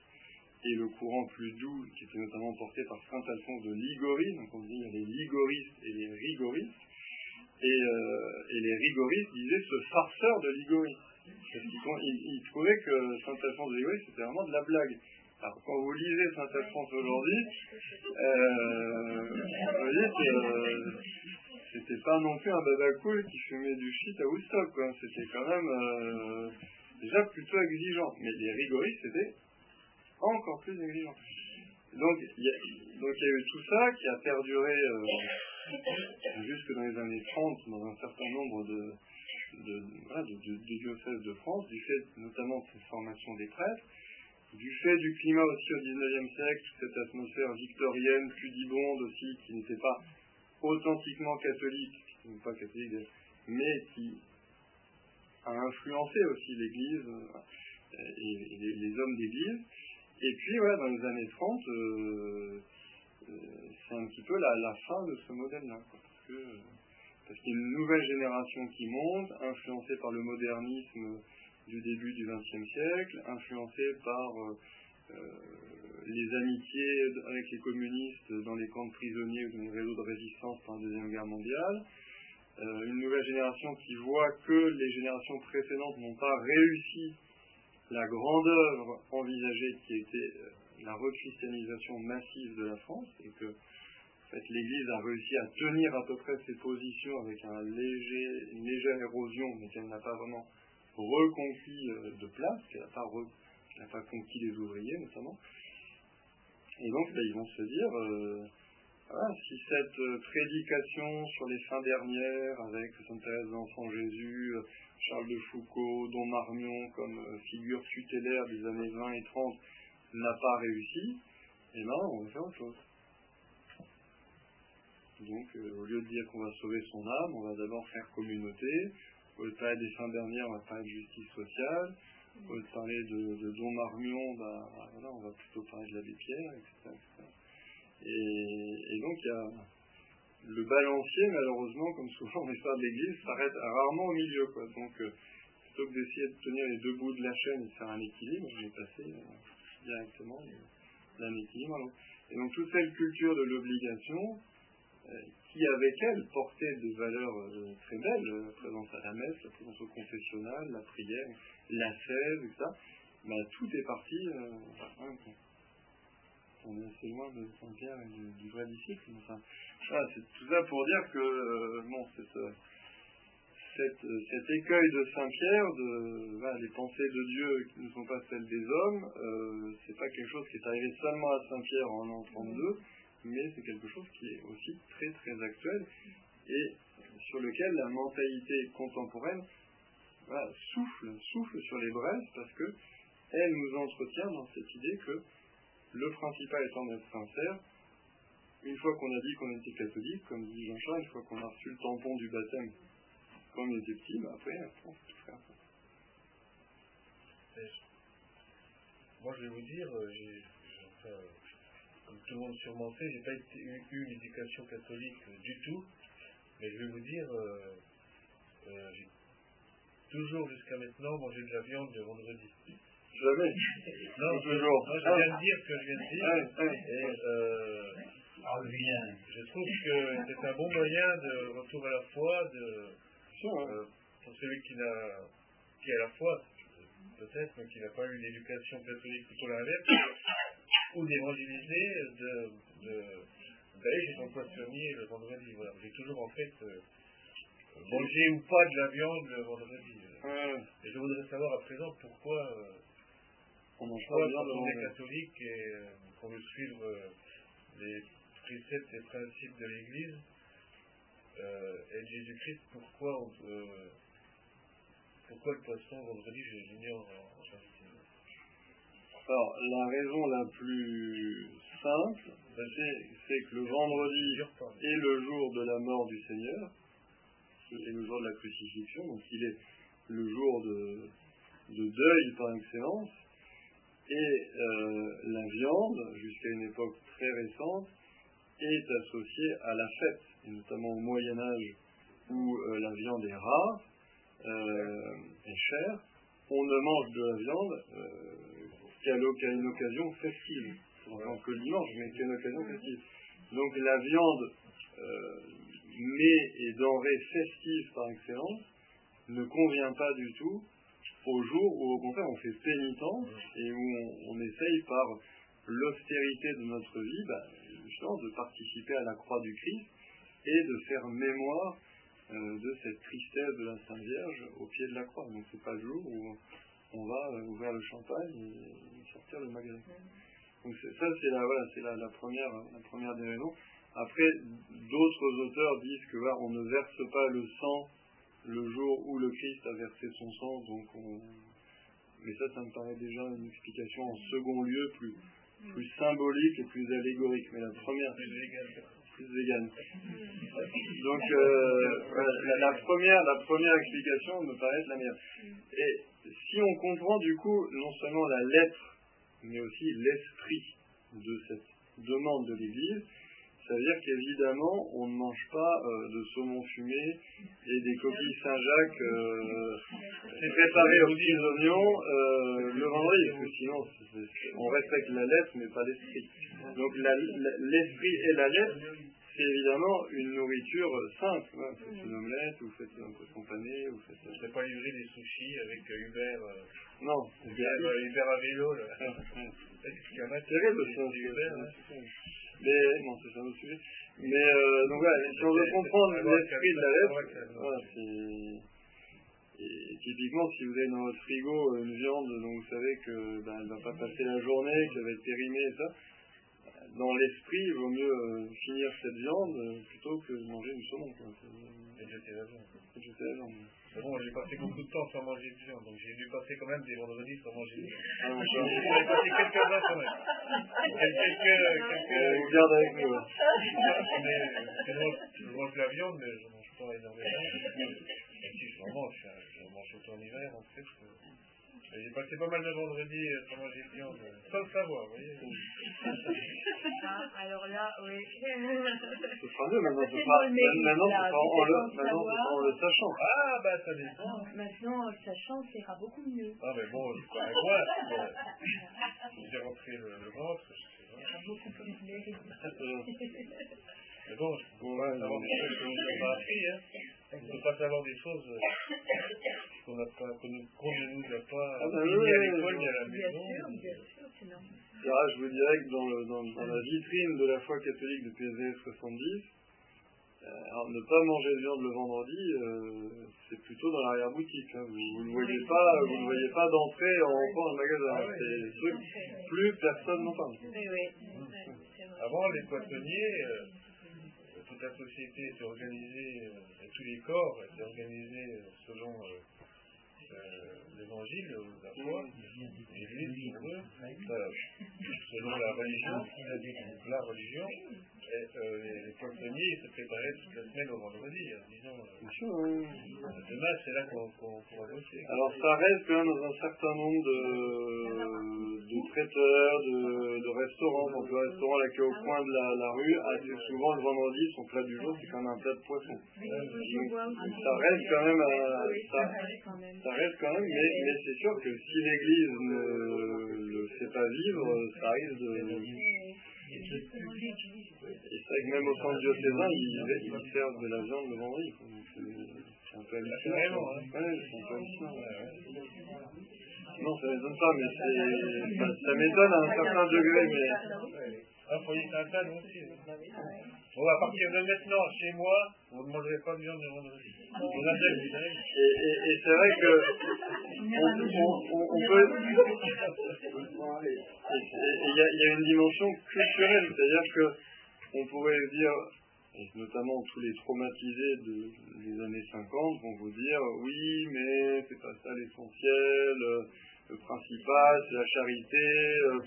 et le courant plus doux, qui était notamment porté par Saint Alphonse de Ligorie, donc on dit il y a les ligoristes et les rigoristes, et, euh, les rigoristes disaient ce farceur de Ligorie. Parce qu'ils trouvaient que Saint Alphonse de Ligorie c'était vraiment de la blague. Alors, quand vous lisez Saint-Alphonse aujourd'hui, euh, vous voyez que c'était pas non plus un baba cool qui fumait du shit à Woodstock, quoi. C'était quand même euh, déjà plutôt exigeant. Mais les rigoristes, c'était encore plus exigeant. Donc, il y, a eu tout ça qui a perduré euh, jusque dans les années 30 dans un certain nombre de, de, diocèses de France, du fait notamment de cette formation des prêtres du fait du climat aussi au XIXe siècle, cette atmosphère victorienne, pudibonde aussi, qui n'était pas authentiquement catholique, pas catholique, mais qui a influencé aussi l'Église euh, et, les, hommes d'Église, Et puis, ouais, dans les années 30, c'est un petit peu la, fin de ce modèle-là. Parce qu'il y a une nouvelle génération qui monte, influencée par le modernisme du début du XXe siècle, influencée par les amitiés avec les communistes dans les camps de prisonniers ou dans les réseaux de résistance pendant la Deuxième Guerre mondiale, euh, une nouvelle génération qui voit que les générations précédentes n'ont pas réussi la grande œuvre envisagée qui était euh, la rechristianisation massive de la France et que l'Église a réussi à tenir à peu près ses positions avec une légère érosion mais qu'elle n'a pas vraiment reconquis euh, de place, qu'elle n'a pas, pas, conquis les ouvriers notamment. Et donc ben, ils vont se dire si cette euh, prédication sur les fins dernières, avec Sainte Thérèse d'Enfant Jésus, euh, Charles de Foucault, Don Marmion comme euh, figure tutélaire des années 20 et 30, n'a pas réussi, eh ben, on va faire autre chose. Donc, au lieu de dire qu'on va sauver son âme, on va d'abord faire communauté. Au de parler des fins dernières, on va parler de justice sociale. Au lieu de parler de, Don Marmion, bah, on va plutôt parler de l'abbé Pierre, etc. Et, donc il y a le balancier, malheureusement, comme souvent dans l'histoire de l'Église, s'arrête rarement au milieu. Quoi. Donc euh, plutôt que d'essayer de tenir les deux bouts de la chaîne et de faire un équilibre, on est passé euh, directement d'un équilibre à l'autre. Et donc toute cette culture de l'obligation, qui avec elle portait des valeurs très belles, la présence à la messe, la présence au confessionnal, la prière, la fève, etc., bah, tout est parti on est assez loin de Saint-Pierre et du, vrai disciple. c'est tout ça pour dire que euh, bon, euh, cet écueil de Saint-Pierre, de les pensées de Dieu qui ne sont pas celles des hommes, euh, c'est pas quelque chose qui est arrivé seulement à Saint-Pierre en l'an 32, mais c'est quelque chose qui est aussi très très actuel et sur lequel la mentalité contemporaine souffle, souffle sur les braises parce que elle nous entretient dans cette idée que le principal étant d'être sincère. Une fois qu'on a dit qu'on était catholique, comme dit Jean-Charles, une fois qu'on a reçu le tampon du baptême quand on était petit, bah après, on peut faire. Moi, je vais vous dire, euh, comme tout le monde sûrement sait, j'ai pas été, eu, une éducation catholique euh, du tout, mais je vais vous dire, euh, j'ai toujours jusqu'à maintenant mangé de la viande le vendredi. Jamais. Non, toujours. je viens de dire ce que je viens de dire. Et euh, je trouve que c'est un bon moyen de retour à la foi de, euh, pour celui qui, n'a, qui a la foi, peut-être, mais qui n'a pas eu une éducation catholique, plutôt l'inverse, ou d'évangéliser, de, de, d'aller chez son poissonnier le vendredi. Voilà. J'ai toujours en fait euh, mangé ou pas de la viande le vendredi. Et je voudrais savoir à présent pourquoi on en parle bien devant les catholiques et euh, qu'on veut suivre euh, les préceptes et principes de l'Église euh, et de Jésus-Christ, pourquoi, pourquoi le poisson vendredi, je l'ignore en réalité Alors, la raison la plus simple, ben, c'est que le vendredi est le jour de la mort du Seigneur, et le jour de la crucifixion, donc il est le jour de, de deuil par excellence, et euh, la viande, jusqu'à une époque très récente, est associée à la fête, et notamment au Moyen Âge où euh, la viande est rare euh, et chère. On ne mange de la viande qu'à une occasion festive, en que le dimanche, mais qu'à une occasion festive. Donc la viande, mais et denrée festive par excellence, ne convient pas du tout au jour où au contraire on fait pénitence et où on, essaye par l'austérité de notre vie bah, justement de participer à la croix du Christ et de faire mémoire euh, de cette tristesse de la Sainte Vierge au pied de la croix. Donc c'est pas le jour où on va ouvrir le champagne et sortir le magret. Donc ça c'est la, voilà, c'est la, première, la première des raisons. Après, d'autres auteurs disent que on ne verse pas le sang le jour où le Christ a versé son sang, donc on... mais ça, ça me paraît déjà une explication en second lieu plus, plus symbolique et plus allégorique. Mais la première, plus végane. Donc euh, la, première, la première explication me paraît la meilleure. Et si on comprend du coup non seulement la lettre mais aussi l'esprit de cette demande de l'Église. C'est-à-dire qu'évidemment, on ne mange pas euh, de saumon fumé et des coquilles Saint-Jacques euh, préparées aux petits oignons euh, le vendredi, parce que sinon, on respecte la lettre, mais pas l'esprit. Donc l'esprit et la lettre, c'est évidemment une nourriture simple. Vous faites une omelette, vous faites un poisson pané, vous faites... Je pas livré des sushis avec Hubert... non. Hubert, à vélo, là. C'est terrible, ça. Mais, non, c'est un autre sujet. Mais, euh, donc voilà, si on veut comprendre l'esprit de la lettre, voilà, et typiquement, si vous avez dans votre frigo une viande dont vous savez qu'elle ben, ne va pas passer la journée, qu'elle va être périmée et ça, dans l'esprit, il vaut mieux euh, finir cette viande euh, plutôt que de manger une saumon. Quoi. Et jeter la viande. Et jeter la viande. Mais bon, j'ai passé beaucoup de temps sans manger de viande, donc j'ai dû passer quand même des vendredis sans manger de viande. Ah, j'ai passé quelques-uns quand même. Quelques, quelques... On avec nous. Mais, sinon, je mange la viande, mais je ne mange pas énormément. Et si je mange, je mange surtout en hiver, en fait. J'ai passé pas mal de vendredis sans manger de viande, sans le savoir, vous voyez. Ah, alors là, oui. Ce sera mieux, maintenant ce sera, maintenant, ce sera en, le, maintenant ce sera en le sachant. Ah, bah ça dépend. Maintenant, en le sachant, ça ira beaucoup mieux. Ah, mais bon, je crois moi, j'ai rentré le, le ventre, je sais pas. Beaucoup plus bon, je peux pas savoir des choses que nous pas appris, hein. On ne peut pas savoir des choses qu'on n'a pas, qu'on ne nous a pas ah, bah, ni à l'école, ni à la maison. Bien sûr, bien sûr, c'est normal. Là, je vous dirais que dans, le, dans, dans, la vitrine de la foi catholique de PSVF 70, euh, alors, ne pas manger de viande le vendredi, euh, c'est plutôt dans l'arrière-boutique. Hein. Vous ne voyez pas, vous le voyez pas d'entrée en rentrant dans le magasin. Ah c'est des trucs, plus personne n'en parle. Oui, oui. Avant, les poissonniers, euh, la société était organisée, et tous les corps étaient organisés selon l'évangile, la foi, l'église, selon la religion, la religion, et, euh, les poissonniers se préparaient toute la semaine au vendredi, en disant euh, demain c'est là qu'on pourra bosser. Alors ça reste quand même dans un certain nombre de, de traiteurs, de, de restaurants. Donc le restaurant là qui est au coin de la, la rue, assez souvent le vendredi, son plat du jour c'est quand même un plat de poisson. Donc, ça reste quand même, ça, ça reste quand même, mais, mais c'est sûr que si l'Église ne le fait pas vivre, ça risque de et c'est vrai que même au centre diocésain, ils, ils servent de la viande le vendredi. C'est un peu hallucinant. Hein. Ouais, c'est un peu hallucinant. Non, ça m'étonne pas, mais ça m'étonne à un certain degré, mais ah, foyer Sainte-Anne aussi. Bon, à partir de maintenant, chez moi, vous ne mangerez pas de viande le vendredi. Et, et, et c'est vrai que on, on, on peut. Il y, y, a une dimension culturelle, c'est-à-dire que on pourrait dire, et notamment tous les traumatisés de, des années 50 vont vous dire oui, mais c'est pas ça l'essentiel le principal, c'est la charité. Euh,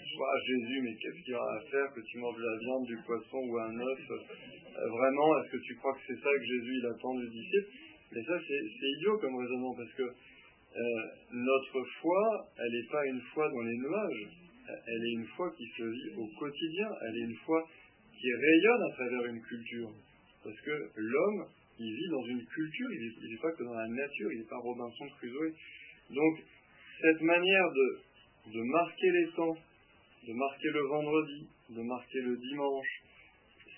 Jésus, mais qu'est-ce qu'il y aura à faire que tu manges de la viande, du poisson ou un œuf euh, Vraiment, est-ce que tu crois que c'est ça que Jésus il attend du disciple Mais ça, c'est idiot comme raisonnement, parce que euh, notre foi, elle n'est pas une foi dans les nuages. Elle est une foi qui se vit au quotidien. Elle est une foi qui rayonne à travers une culture. Parce que l'homme, il vit dans une culture, il n'est pas que dans la nature, il n'est pas Robinson Crusoe. Donc, cette manière de, marquer les temps, de marquer le vendredi, de marquer le dimanche,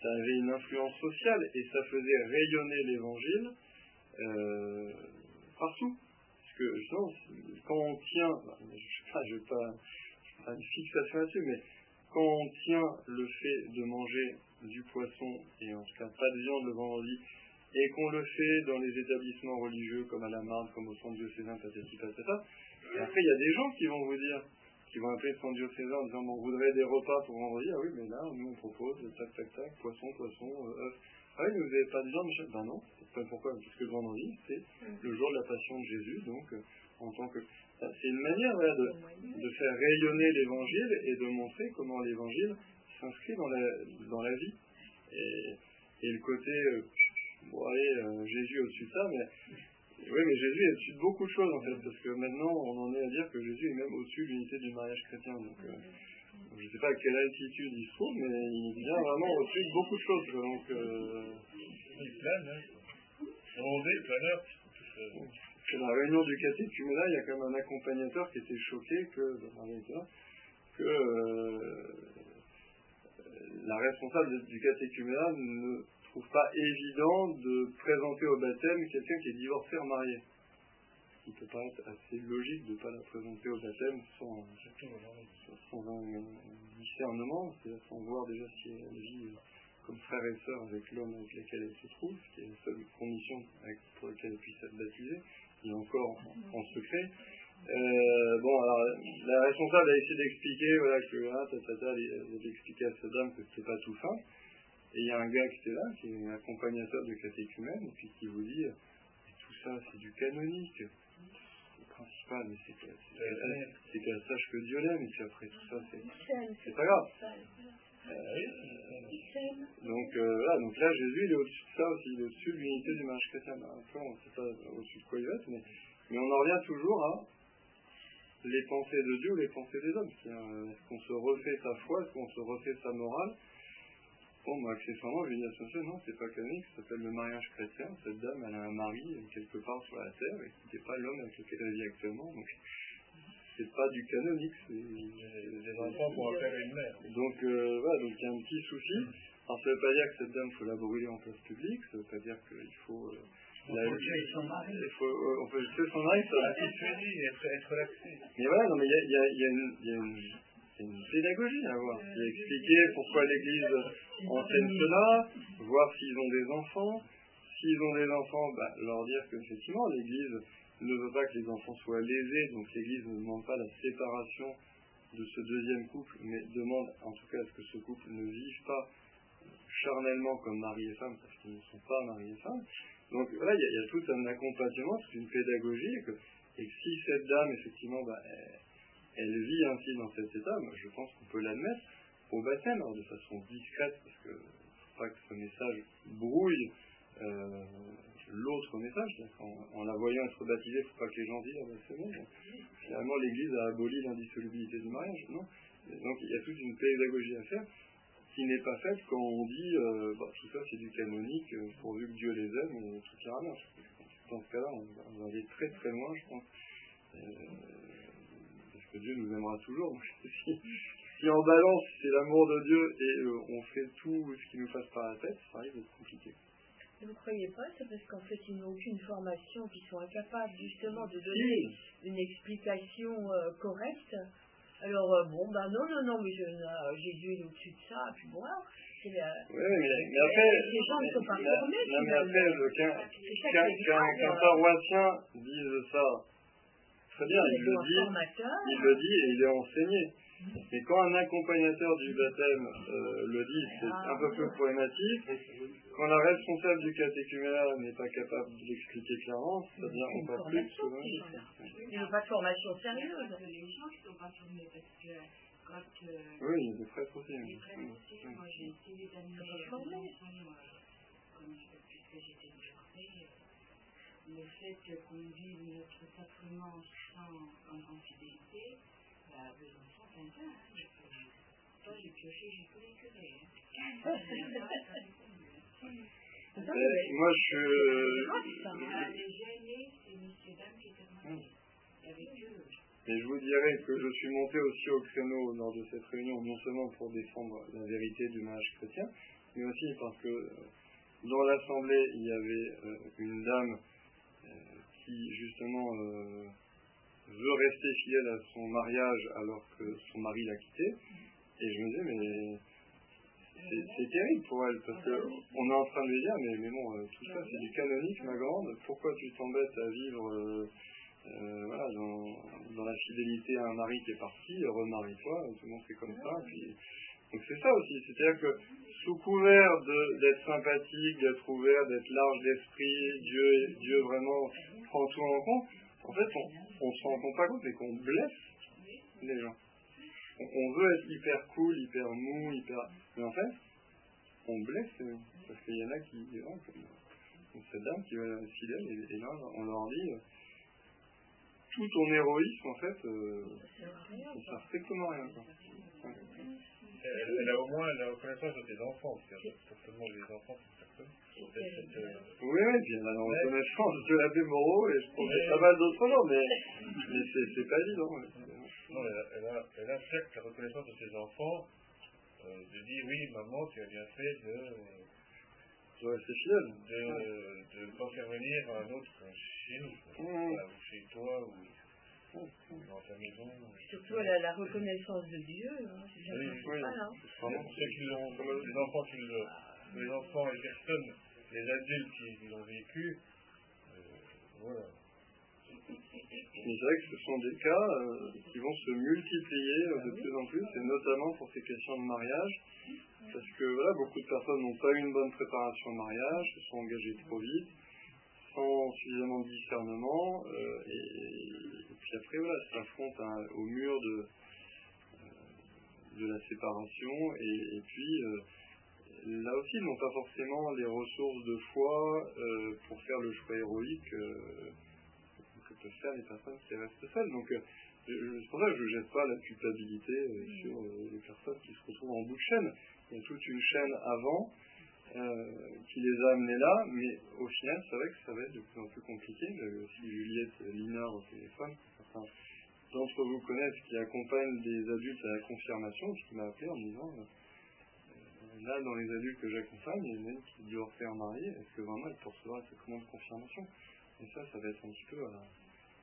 ça avait une influence sociale et ça faisait rayonner l'évangile euh, partout. Parce que justement, quand on tient, je ne sais pas, pas, une fixation là-dessus, mais quand on tient le fait de manger du poisson et en tout cas pas de viande le vendredi, et qu'on le fait dans les établissements religieux comme à la Marne, comme au centre diocésain, patati patata, et après, il y a des gens qui vont vous dire, qui vont appeler son diocésain en disant on voudrait des repas pour vendredi. Ah oui, mais là, nous, on propose tac, tac, tac, poisson, poisson, euh, œuf. Ah oui, mais vous n'avez pas de viande, Ben non, pourquoi Parce que le vendredi, c'est le jour de la passion de Jésus, donc euh, en tant que. C'est une manière de, de faire rayonner l'évangile et de montrer comment l'évangile s'inscrit dans la, dans la vie. Et, et le côté, euh, bon allez, Jésus au-dessus de ça, mais Oui, mais Jésus est au-dessus de beaucoup de choses en fait, parce que maintenant on en est à dire que Jésus est même au-dessus de l'unité du mariage chrétien. Donc, euh, je ne sais pas à quelle altitude il se trouve, mais il vient vraiment au-dessus de beaucoup de choses. Donc, euh... Il plane, hein. Rondé, planeur. À la réunion du catéchuménat, il y a quand même un accompagnateur qui était choqué que, que euh, la responsable du catéchuménat ne trouve pas évident de présenter au baptême quelqu'un qui est divorcé ou marié. Il peut paraître assez logique de ne pas la présenter au baptême sans, un discernement, c'est-à-dire sans voir déjà si elle vit comme frère et sœur avec l'homme avec lequel elle se trouve, qui est la seule condition pour laquelle elle puisse être baptisée, et encore en, secret. Euh, bon, alors, la responsable a essayé d'expliquer, voilà, que, hein, tata, elle, elle expliqué à cette dame que c'était pas tout fin. Et il y a un gars qui était là, qui est accompagnateur de catéchumène, et puis qui vous dit, tout ça c'est du canonique. Le principal, mais c'est qu'elle sache que Dieu l'aime, et puis après tout ça, c'est pas grave. donc, euh, voilà, donc là, Jésus, il est au-dessus de ça aussi, il est au-dessus de l'unité du mariage chrétien. Après, on ne sait pas au-dessus de quoi il va être, mais, mais on en revient toujours à les pensées de Dieu ou les pensées des hommes. Est-ce qu'on se refait sa foi, est-ce qu'on se refait sa morale? Bon, moi, accessoirement, je lui dis à non, c'est pas canonique, ça s'appelle le mariage chrétien. Cette dame, elle a un mari quelque part sur la terre, et n'est pas l'homme avec lequel elle vit actuellement, donc c'est pas du canonique. C'est des enfants pour père et une mère. Donc, euh, voilà, donc il y a un petit souci. Alors, ça veut pas dire que cette dame, faut la brûler en place publique, ça veut pas dire qu'il faut. Euh, la, on peut tuer son mari. Il faut, euh, on peut tuer son mari, ça. Être, être relaxé. Mais voilà, non, mais il y a, y, a, y, a une, y a une c'est une pédagogie à avoir. Il a expliqué pourquoi l'Église enseigne cela, voir s'ils ont des enfants. S'ils ont des enfants, bah, leur dire qu'effectivement, l'Église ne veut pas que les enfants soient lésés, donc l'Église ne demande pas la séparation de ce deuxième couple, mais demande en tout cas à ce que ce couple ne vive pas charnellement comme mari et femme, parce qu'ils ne sont pas mari et femme. Donc voilà, il y, a tout un accompagnement, toute une pédagogie, et que, et si cette dame, effectivement, bah, elle vit ainsi dans cet état, je pense qu'on peut l'admettre au baptême, de façon discrète, parce que faut pas que ce message brouille euh, l'autre message. En, la voyant être baptisée, il ne faut pas que les gens disent ah ben, c'est bon. Finalement, l'Église a aboli l'indissolubilité du mariage. Donc il y a toute une pédagogie à faire qui n'est pas faite quand on dit euh, bah, tout ça c'est du canonique, euh, pourvu que Dieu les aime, tout ira bien. Dans ce cas-là, on, va aller très très loin, je pense. Dieu nous aimera toujours. si, en balance c'est l'amour de Dieu et euh, on fait tout ce qui nous passe par la tête, ça risque d'être compliqué. Vous ne croyez pas C'est parce qu'en fait, ils n'ont aucune formation, qu'ils sont incapables justement de donner une explication euh, correcte. Alors, euh, bon, ben non, non, non, mais Jésus est au-dessus de ça, puis bon, oui, mais, mais, après, les gens ne sont pas formés. Non, mais après, qu'un paroissien dise ça Très bien, il le dit, il le dit et il est enseigné. Et quand un accompagnateur du baptême euh, le dit, c'est ah. un peu plus problématique. Quand la responsable du catéchuménat n'est pas capable de l'expliquer clairement, c'est-à-dire on va plus souvent. Il n'y a pas de formation sérieuse. Les gens qui ne sont pas formés, parce que quand. Oui, il y a des prêtres aussi. Des prêtres aussi, moi j'ai été années comme j'étais divorcée le fait qu'on vive notre sacrement sans en, fidélité, bah, Besançon, Tintin, hein, toi j'ai pioché, j'ai tous les curés. Moi je c'est. Et je vous dirais que je suis monté aussi au créneau lors de cette réunion, non seulement pour défendre la vérité du mariage chrétien, mais aussi parce que euh, dans l'assemblée, il y avait euh, une dame qui justement euh, veut rester fidèle à son mariage alors que son mari l'a quitté. Et je me disais, mais c'est terrible pour elle, parce qu'on est en train de lui dire, mais, mais bon, euh, tout ça c'est du canonique, ma grande, pourquoi tu t'embêtes à vivre euh, voilà, dans, dans, la fidélité à un mari qui est parti, remarie-toi, tout le monde fait comme ça. Donc c'est ça aussi, c'est-à-dire que sous couvert d'être sympathique, d'être ouvert, d'être large d'esprit, Dieu, Dieu vraiment prend tout en compte, en fait, on ne se rend pas compte, mais qu'on blesse les gens. On, veut être hyper cool, hyper mou, hyper... Mais en fait, on blesse les gens. Parce qu'il y en a qui... cette dame qui va fidèle, et, là, on leur dit tout ton héroïsme, en fait, ça sert strictement à rien. Elle, a au moins la reconnaissance de ses enfants, c'est-à-dire certainement les enfants personne. Oui, oui, elle a la reconnaissance de l'abbé Moreau, et je a pas mal d'autres noms, mais, mais c'est pas évident. Non, elle a, elle, a, certes la reconnaissance de ses enfants, euh, de dire oui, maman, tu as bien fait de. De rester fidèle. De pas faire venir un autre chez nous, mmh. ou chez toi, ou dans ta maison. Surtout elle a la reconnaissance de Dieu, hein, c'est oui, oui. Hein. Ceux qui l'ont, les enfants qui l'ont, les enfants, les personnes, les adultes qui, l'ont vécu, euh, voilà. C'est vrai que ce sont des cas euh, qui vont se multiplier euh, de plus en plus, et notamment pour ces questions de mariage, parce que voilà, beaucoup de personnes n'ont pas eu une bonne préparation au mariage, se sont engagées trop vite, sans suffisamment de discernement, et, puis après voilà, s'affrontent au mur de, de la séparation, et, puis là aussi, ils n'ont pas forcément les ressources de foi pour faire le choix héroïque peuvent faire les personnes qui restent seules. Donc, euh, c'est pour ça que je ne jette pas la culpabilité euh, sur euh, les personnes qui se retrouvent en bout de chaîne. Il y a toute une chaîne avant qui les a amenés là, mais au final, c'est vrai que ça va être de plus en plus compliqué. J'avais aussi Juliette Linard au téléphone, certains d'entre vous connaissent, qui accompagne des adultes à la confirmation, qui m'a appelé en me disant là, dans les adultes que j'accompagne, il y en a une qui doit refaire marier, est-ce que vraiment elle peut recevoir ce sacrement de confirmation? Et ça, ça va être un petit peu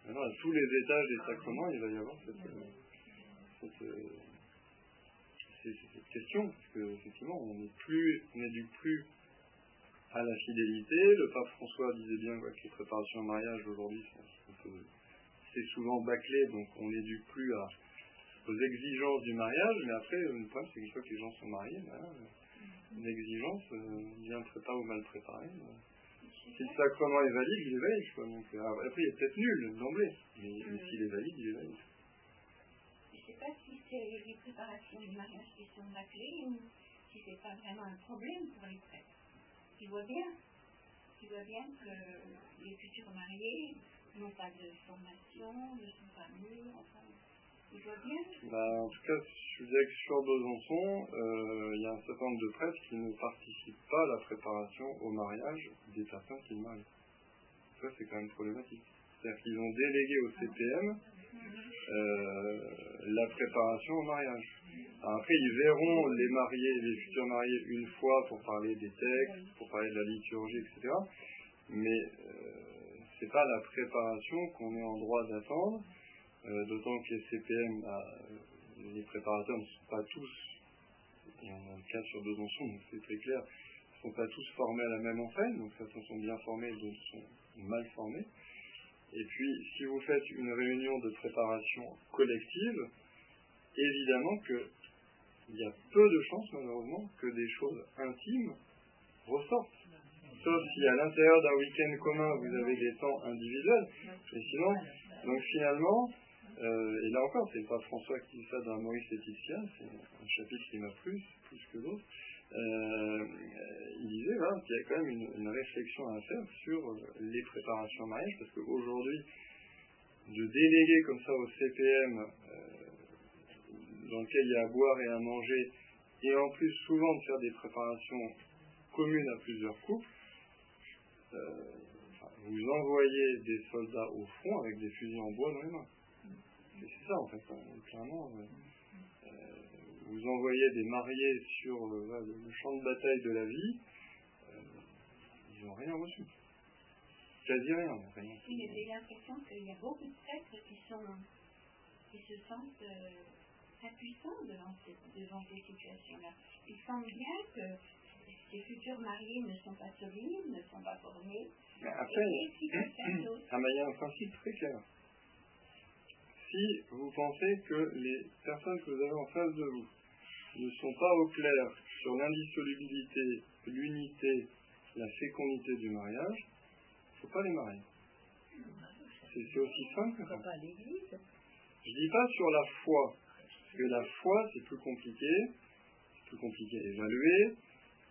Maintenant, à tous les étages des sacrements, il va y avoir cette, euh, euh, cette, question, parce qu'effectivement, on n'éduque plus, à la fidélité. Le pape François disait bien que les préparations au mariage aujourd'hui c'est souvent bâclé, donc on n'éduque plus aux exigences du mariage, mais après, le problème, c'est qu'une fois que les gens sont mariés, ben, une exigence, euh, bien préparée ou mal préparée, si le sacrement est valide, il est valide. Quoi. Donc, euh, après, il est peut-être nul d'emblée, mais, mais s'il est valide, il est. C'est les préparations du mariage qui sont bâclées ou si ce n'est pas vraiment un problème pour les prêtres. Tu vois bien, tu vois bien que les futurs mariés n'ont pas de formation, ne sont pas mûrs, enfin, bah, en tout cas, je disais que sur Besançon, euh, il y a un certain nombre de prêtres qui ne participent pas à la préparation au mariage des personnes qui marient. Ça, c'est quand même problématique. C'est-à-dire qu'ils ont délégué au CPM euh, la préparation au mariage. après, ils verront les mariés, les futurs mariés une fois pour parler des textes, pour parler de la liturgie, etc. Mais euh, c'est pas la préparation qu'on est en droit d'attendre euh, d'autant que les CPM, bah, les préparateurs ne sont pas tous, et on a le cas sur Besançon, donc c'est très clair, ne sont pas tous formés à la même enseigne, donc certains sont bien formés d'autres sont mal formés. Et puis, si vous faites une réunion de préparation collective, évidemment qu'il y a peu de chances, malheureusement, que des choses intimes ressortent. Sauf si à l'intérieur d'un week-end commun, vous avez des temps individuels. Et sinon, donc finalement, euh, et là encore, c'est pas François qui dit ça dans Maurice Laetitia, c'est un chapitre qui m'a plu, plus que d'autres. Euh, il disait qu'il y a quand même une, réflexion à faire sur les préparations au mariage, parce qu'aujourd'hui, de déléguer comme ça au CPM, euh, dans lequel il y a à boire et à manger, et en plus souvent de faire des préparations communes à plusieurs couples, vous envoyez des soldats au front avec des fusils en bois dans les mains c'est ça en fait, hein, clairement. Euh, vous envoyez des mariés sur euh, le champ de bataille de la vie, euh, ils n'ont rien reçu. Quasi rien, rien. Oui, j'ai l'impression qu'il y a beaucoup de prêtres qui se sentent impuissants devant, devant ces situations-là. Ils sentent bien que ces futurs mariés ne sont pas solides, ne sont pas formés. Après, ah, il y a un principe très clair si vous pensez que les personnes que vous avez en face de vous ne sont pas au clair sur l'indissolubilité, l'unité, la fécondité du mariage, il ne faut pas les marier. C'est aussi simple que ça. Je ne dis pas sur la foi, que la foi c'est plus compliqué, c'est plus compliqué à évaluer,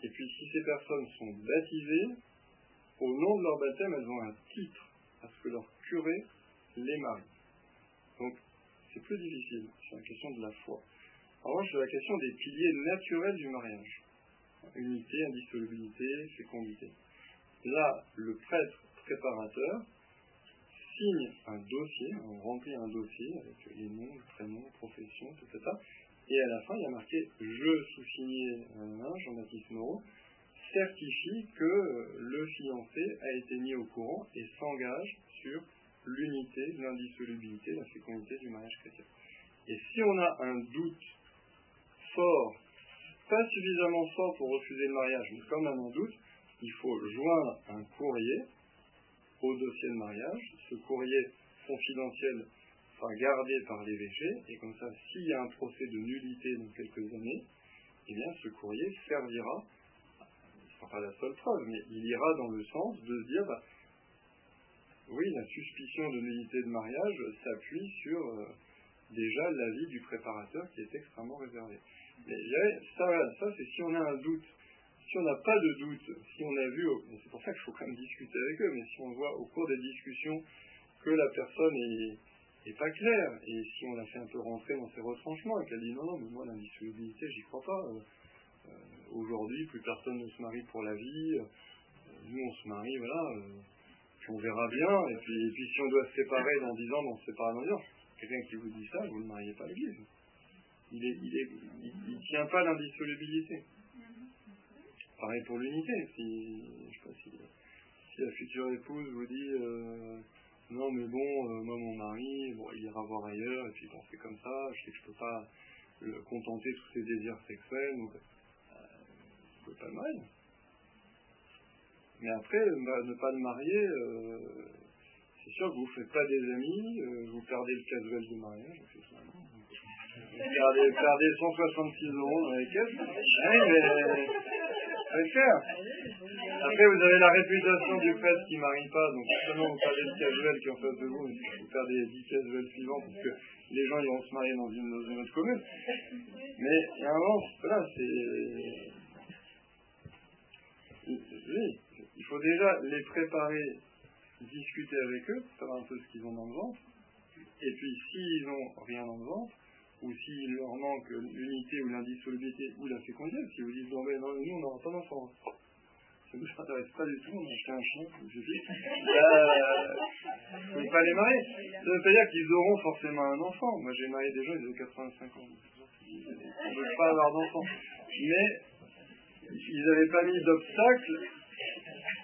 et puis si ces personnes sont baptisées, au nom de leur baptême, elles ont un titre à ce que leur curé les marie. Donc, c'est plus difficile, c'est la question de la foi. En revanche, c'est la question des piliers naturels du mariage. Unité, indissolubilité, fécondité. Là, le prêtre préparateur signe un dossier, on remplit un dossier avec les noms, le prénom, profession, etc. Et à la fin, il y a marqué Je sous-signé Jean-Baptiste Moreau, certifie que le fiancé a été mis au courant et s'engage sur l'unité, l'indissolubilité, la fécondité du mariage chrétien. Et si on a un doute fort, pas suffisamment fort pour refuser le mariage, mais comme un doute, il faut joindre un courrier au dossier de mariage. Ce courrier confidentiel sera gardé par l'évêché, et comme ça, s'il y a un procès de nullité dans quelques années, eh bien, ce courrier servira, ce ne sera pas la seule preuve, mais il ira dans le sens de dire, bah, oui, la suspicion de nullité de mariage s'appuie sur euh, déjà l'avis du préparateur qui est extrêmement réservé. Mais ça, ça c'est si on a un doute. Si on n'a pas de doute, si on a vu, c'est pour ça qu'il faut quand même discuter avec eux, mais si on voit au cours des discussions que la personne est, pas claire, et si on l'a fait un peu rentrer dans ses retranchements, et qu'elle dit non, non, mais moi l'indissolubilité, j'y crois pas. Euh, euh, aujourd'hui, plus personne ne se marie pour la vie. nous, on se marie, voilà on verra bien, et puis, puis si on doit se séparer dans 10 ans, on se sépare dans 10 ans. Quelqu'un qui vous dit ça, vous ne mariez pas l'Église. Il est, il, est, tient pas l'indissolubilité. Pareil pour l'unité. Si, je sais pas si, si, la future épouse vous dit euh, non mais bon, euh, moi mon mari, bon, il ira voir ailleurs, et puis bon c'est comme ça, je sais que je peux pas le contenter tous ses désirs sexuels, donc euh, pouvez pas le marier. Mais après, ne pas le marier, euh, c'est sûr que vous ne faites pas des amis, vous perdez le casuel du mariage, Vous perdez, perdez 166 euros dans les caisses. Oui, mais Après, vous avez la réputation du prêtre qui ne marie pas, donc seulement vous perdez le casuel qui en face de vous, vous perdez les 10 casuels suivants, parce que les gens iront se marier dans une, autre commune. Mais il un moment, voilà, c'est. Oui, il faut déjà les préparer, discuter avec eux, savoir un peu ce qu'ils ont dans le ventre. Et puis, s'ils n'ont rien dans le ventre, ou s'il leur manque l'unité ou l'indissolubilité ou la fécondité, si vous dites, non, mais non, nous, on n'aura pas d'enfant. Ça ne vous intéresse pas du tout, on a acheté un chien, je dis. Euh, ne pas les marier. Ça ne veut pas dire qu'ils auront forcément un enfant. Moi, j'ai marié des gens, ils avaient 85 ans. On ne veut pas avoir d'enfant. Mais ils n'avaient pas mis d'obstacle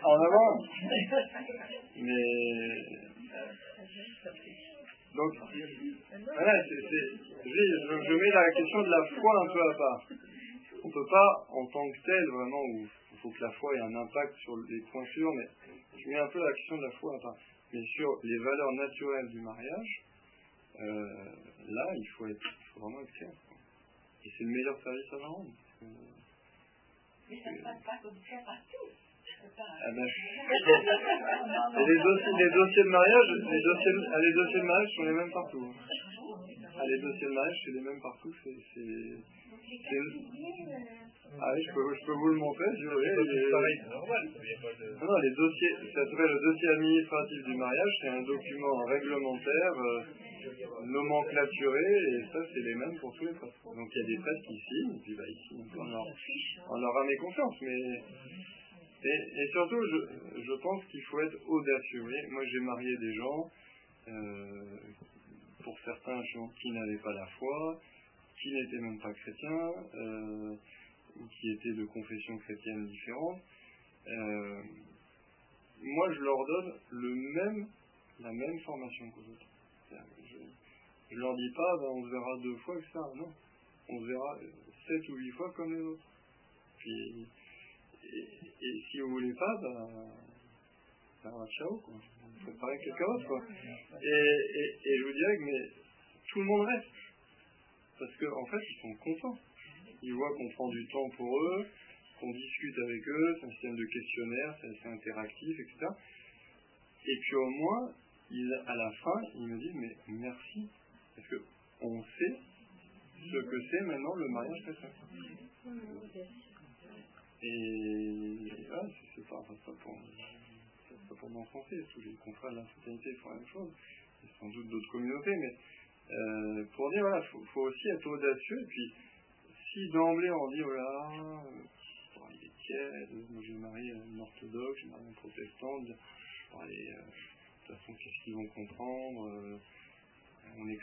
en avant. Mais. Donc, voilà, je, mets la question de la foi un peu à part. On ne peut pas, en tant que tel, vraiment, où il faut que la foi ait un impact sur les pointures, mais je mets un peu la question de la foi à part. Mais sur les valeurs naturelles du mariage, euh, là, il faut, être, vraiment être clair. Et c'est le meilleur service à la rendre. Mais ça ne passe pas comme ça partout. Ah ben, les, dossiers, les dossiers de mariage, les dossiers, ah, les dossiers de mariage sont les mêmes partout. Ah, les dossiers de mariage, c'est les mêmes partout. C'est, Ah oui, je peux, je peux vous le montrer, je C'est normal, Non, non, les dossiers, ça s'appelle le dossier administratif du mariage, c'est un document réglementaire, euh, nomenclaturé, et ça, c'est les mêmes pour tous les prêtres. Donc il y a des prêtres qui signent, et puis bah, ils signent, on leur, on leur a confiance, mais et, surtout, je, je pense qu'il faut être audacieux. moi, j'ai marié des gens, euh, pour certains qui n'avaient pas la foi, qui n'étaient même pas chrétiens, euh, ou qui étaient de confession chrétienne différente. Euh, moi, je leur donne le même, la même formation qu'aux autres. Je, leur dis pas, ben, on se verra deux fois, ça. Non, on se verra sept ou huit fois comme les autres. Si vous voulez pas, ben, ben ciao, quoi. Préparez quelqu'un d'autre. Et, je vous dirais que tout le monde reste. Parce qu'en en fait, ils sont contents. Ils voient qu'on prend du temps pour eux, qu'on discute avec eux, c'est un système de questionnaire, c'est assez interactif, etc. Et puis au moins, à la fin, ils me disent, mais merci, parce que on sait ce que c'est maintenant le mariage chrétien. Et voilà, c'est pas, pas pour. pour m'enfoncer, tous les confrères de la fraternité font la même chose, et sans doute d'autres communautés, mais euh, pour dire, voilà, il faut, aussi être audacieux, et puis si d'emblée on dit, oh là, euh, il est tiède, moi j'ai marié un orthodoxe, j'ai marié un protestant, bon, allez, euh, de toute façon, qu'est-ce qu'ils vont comprendre on est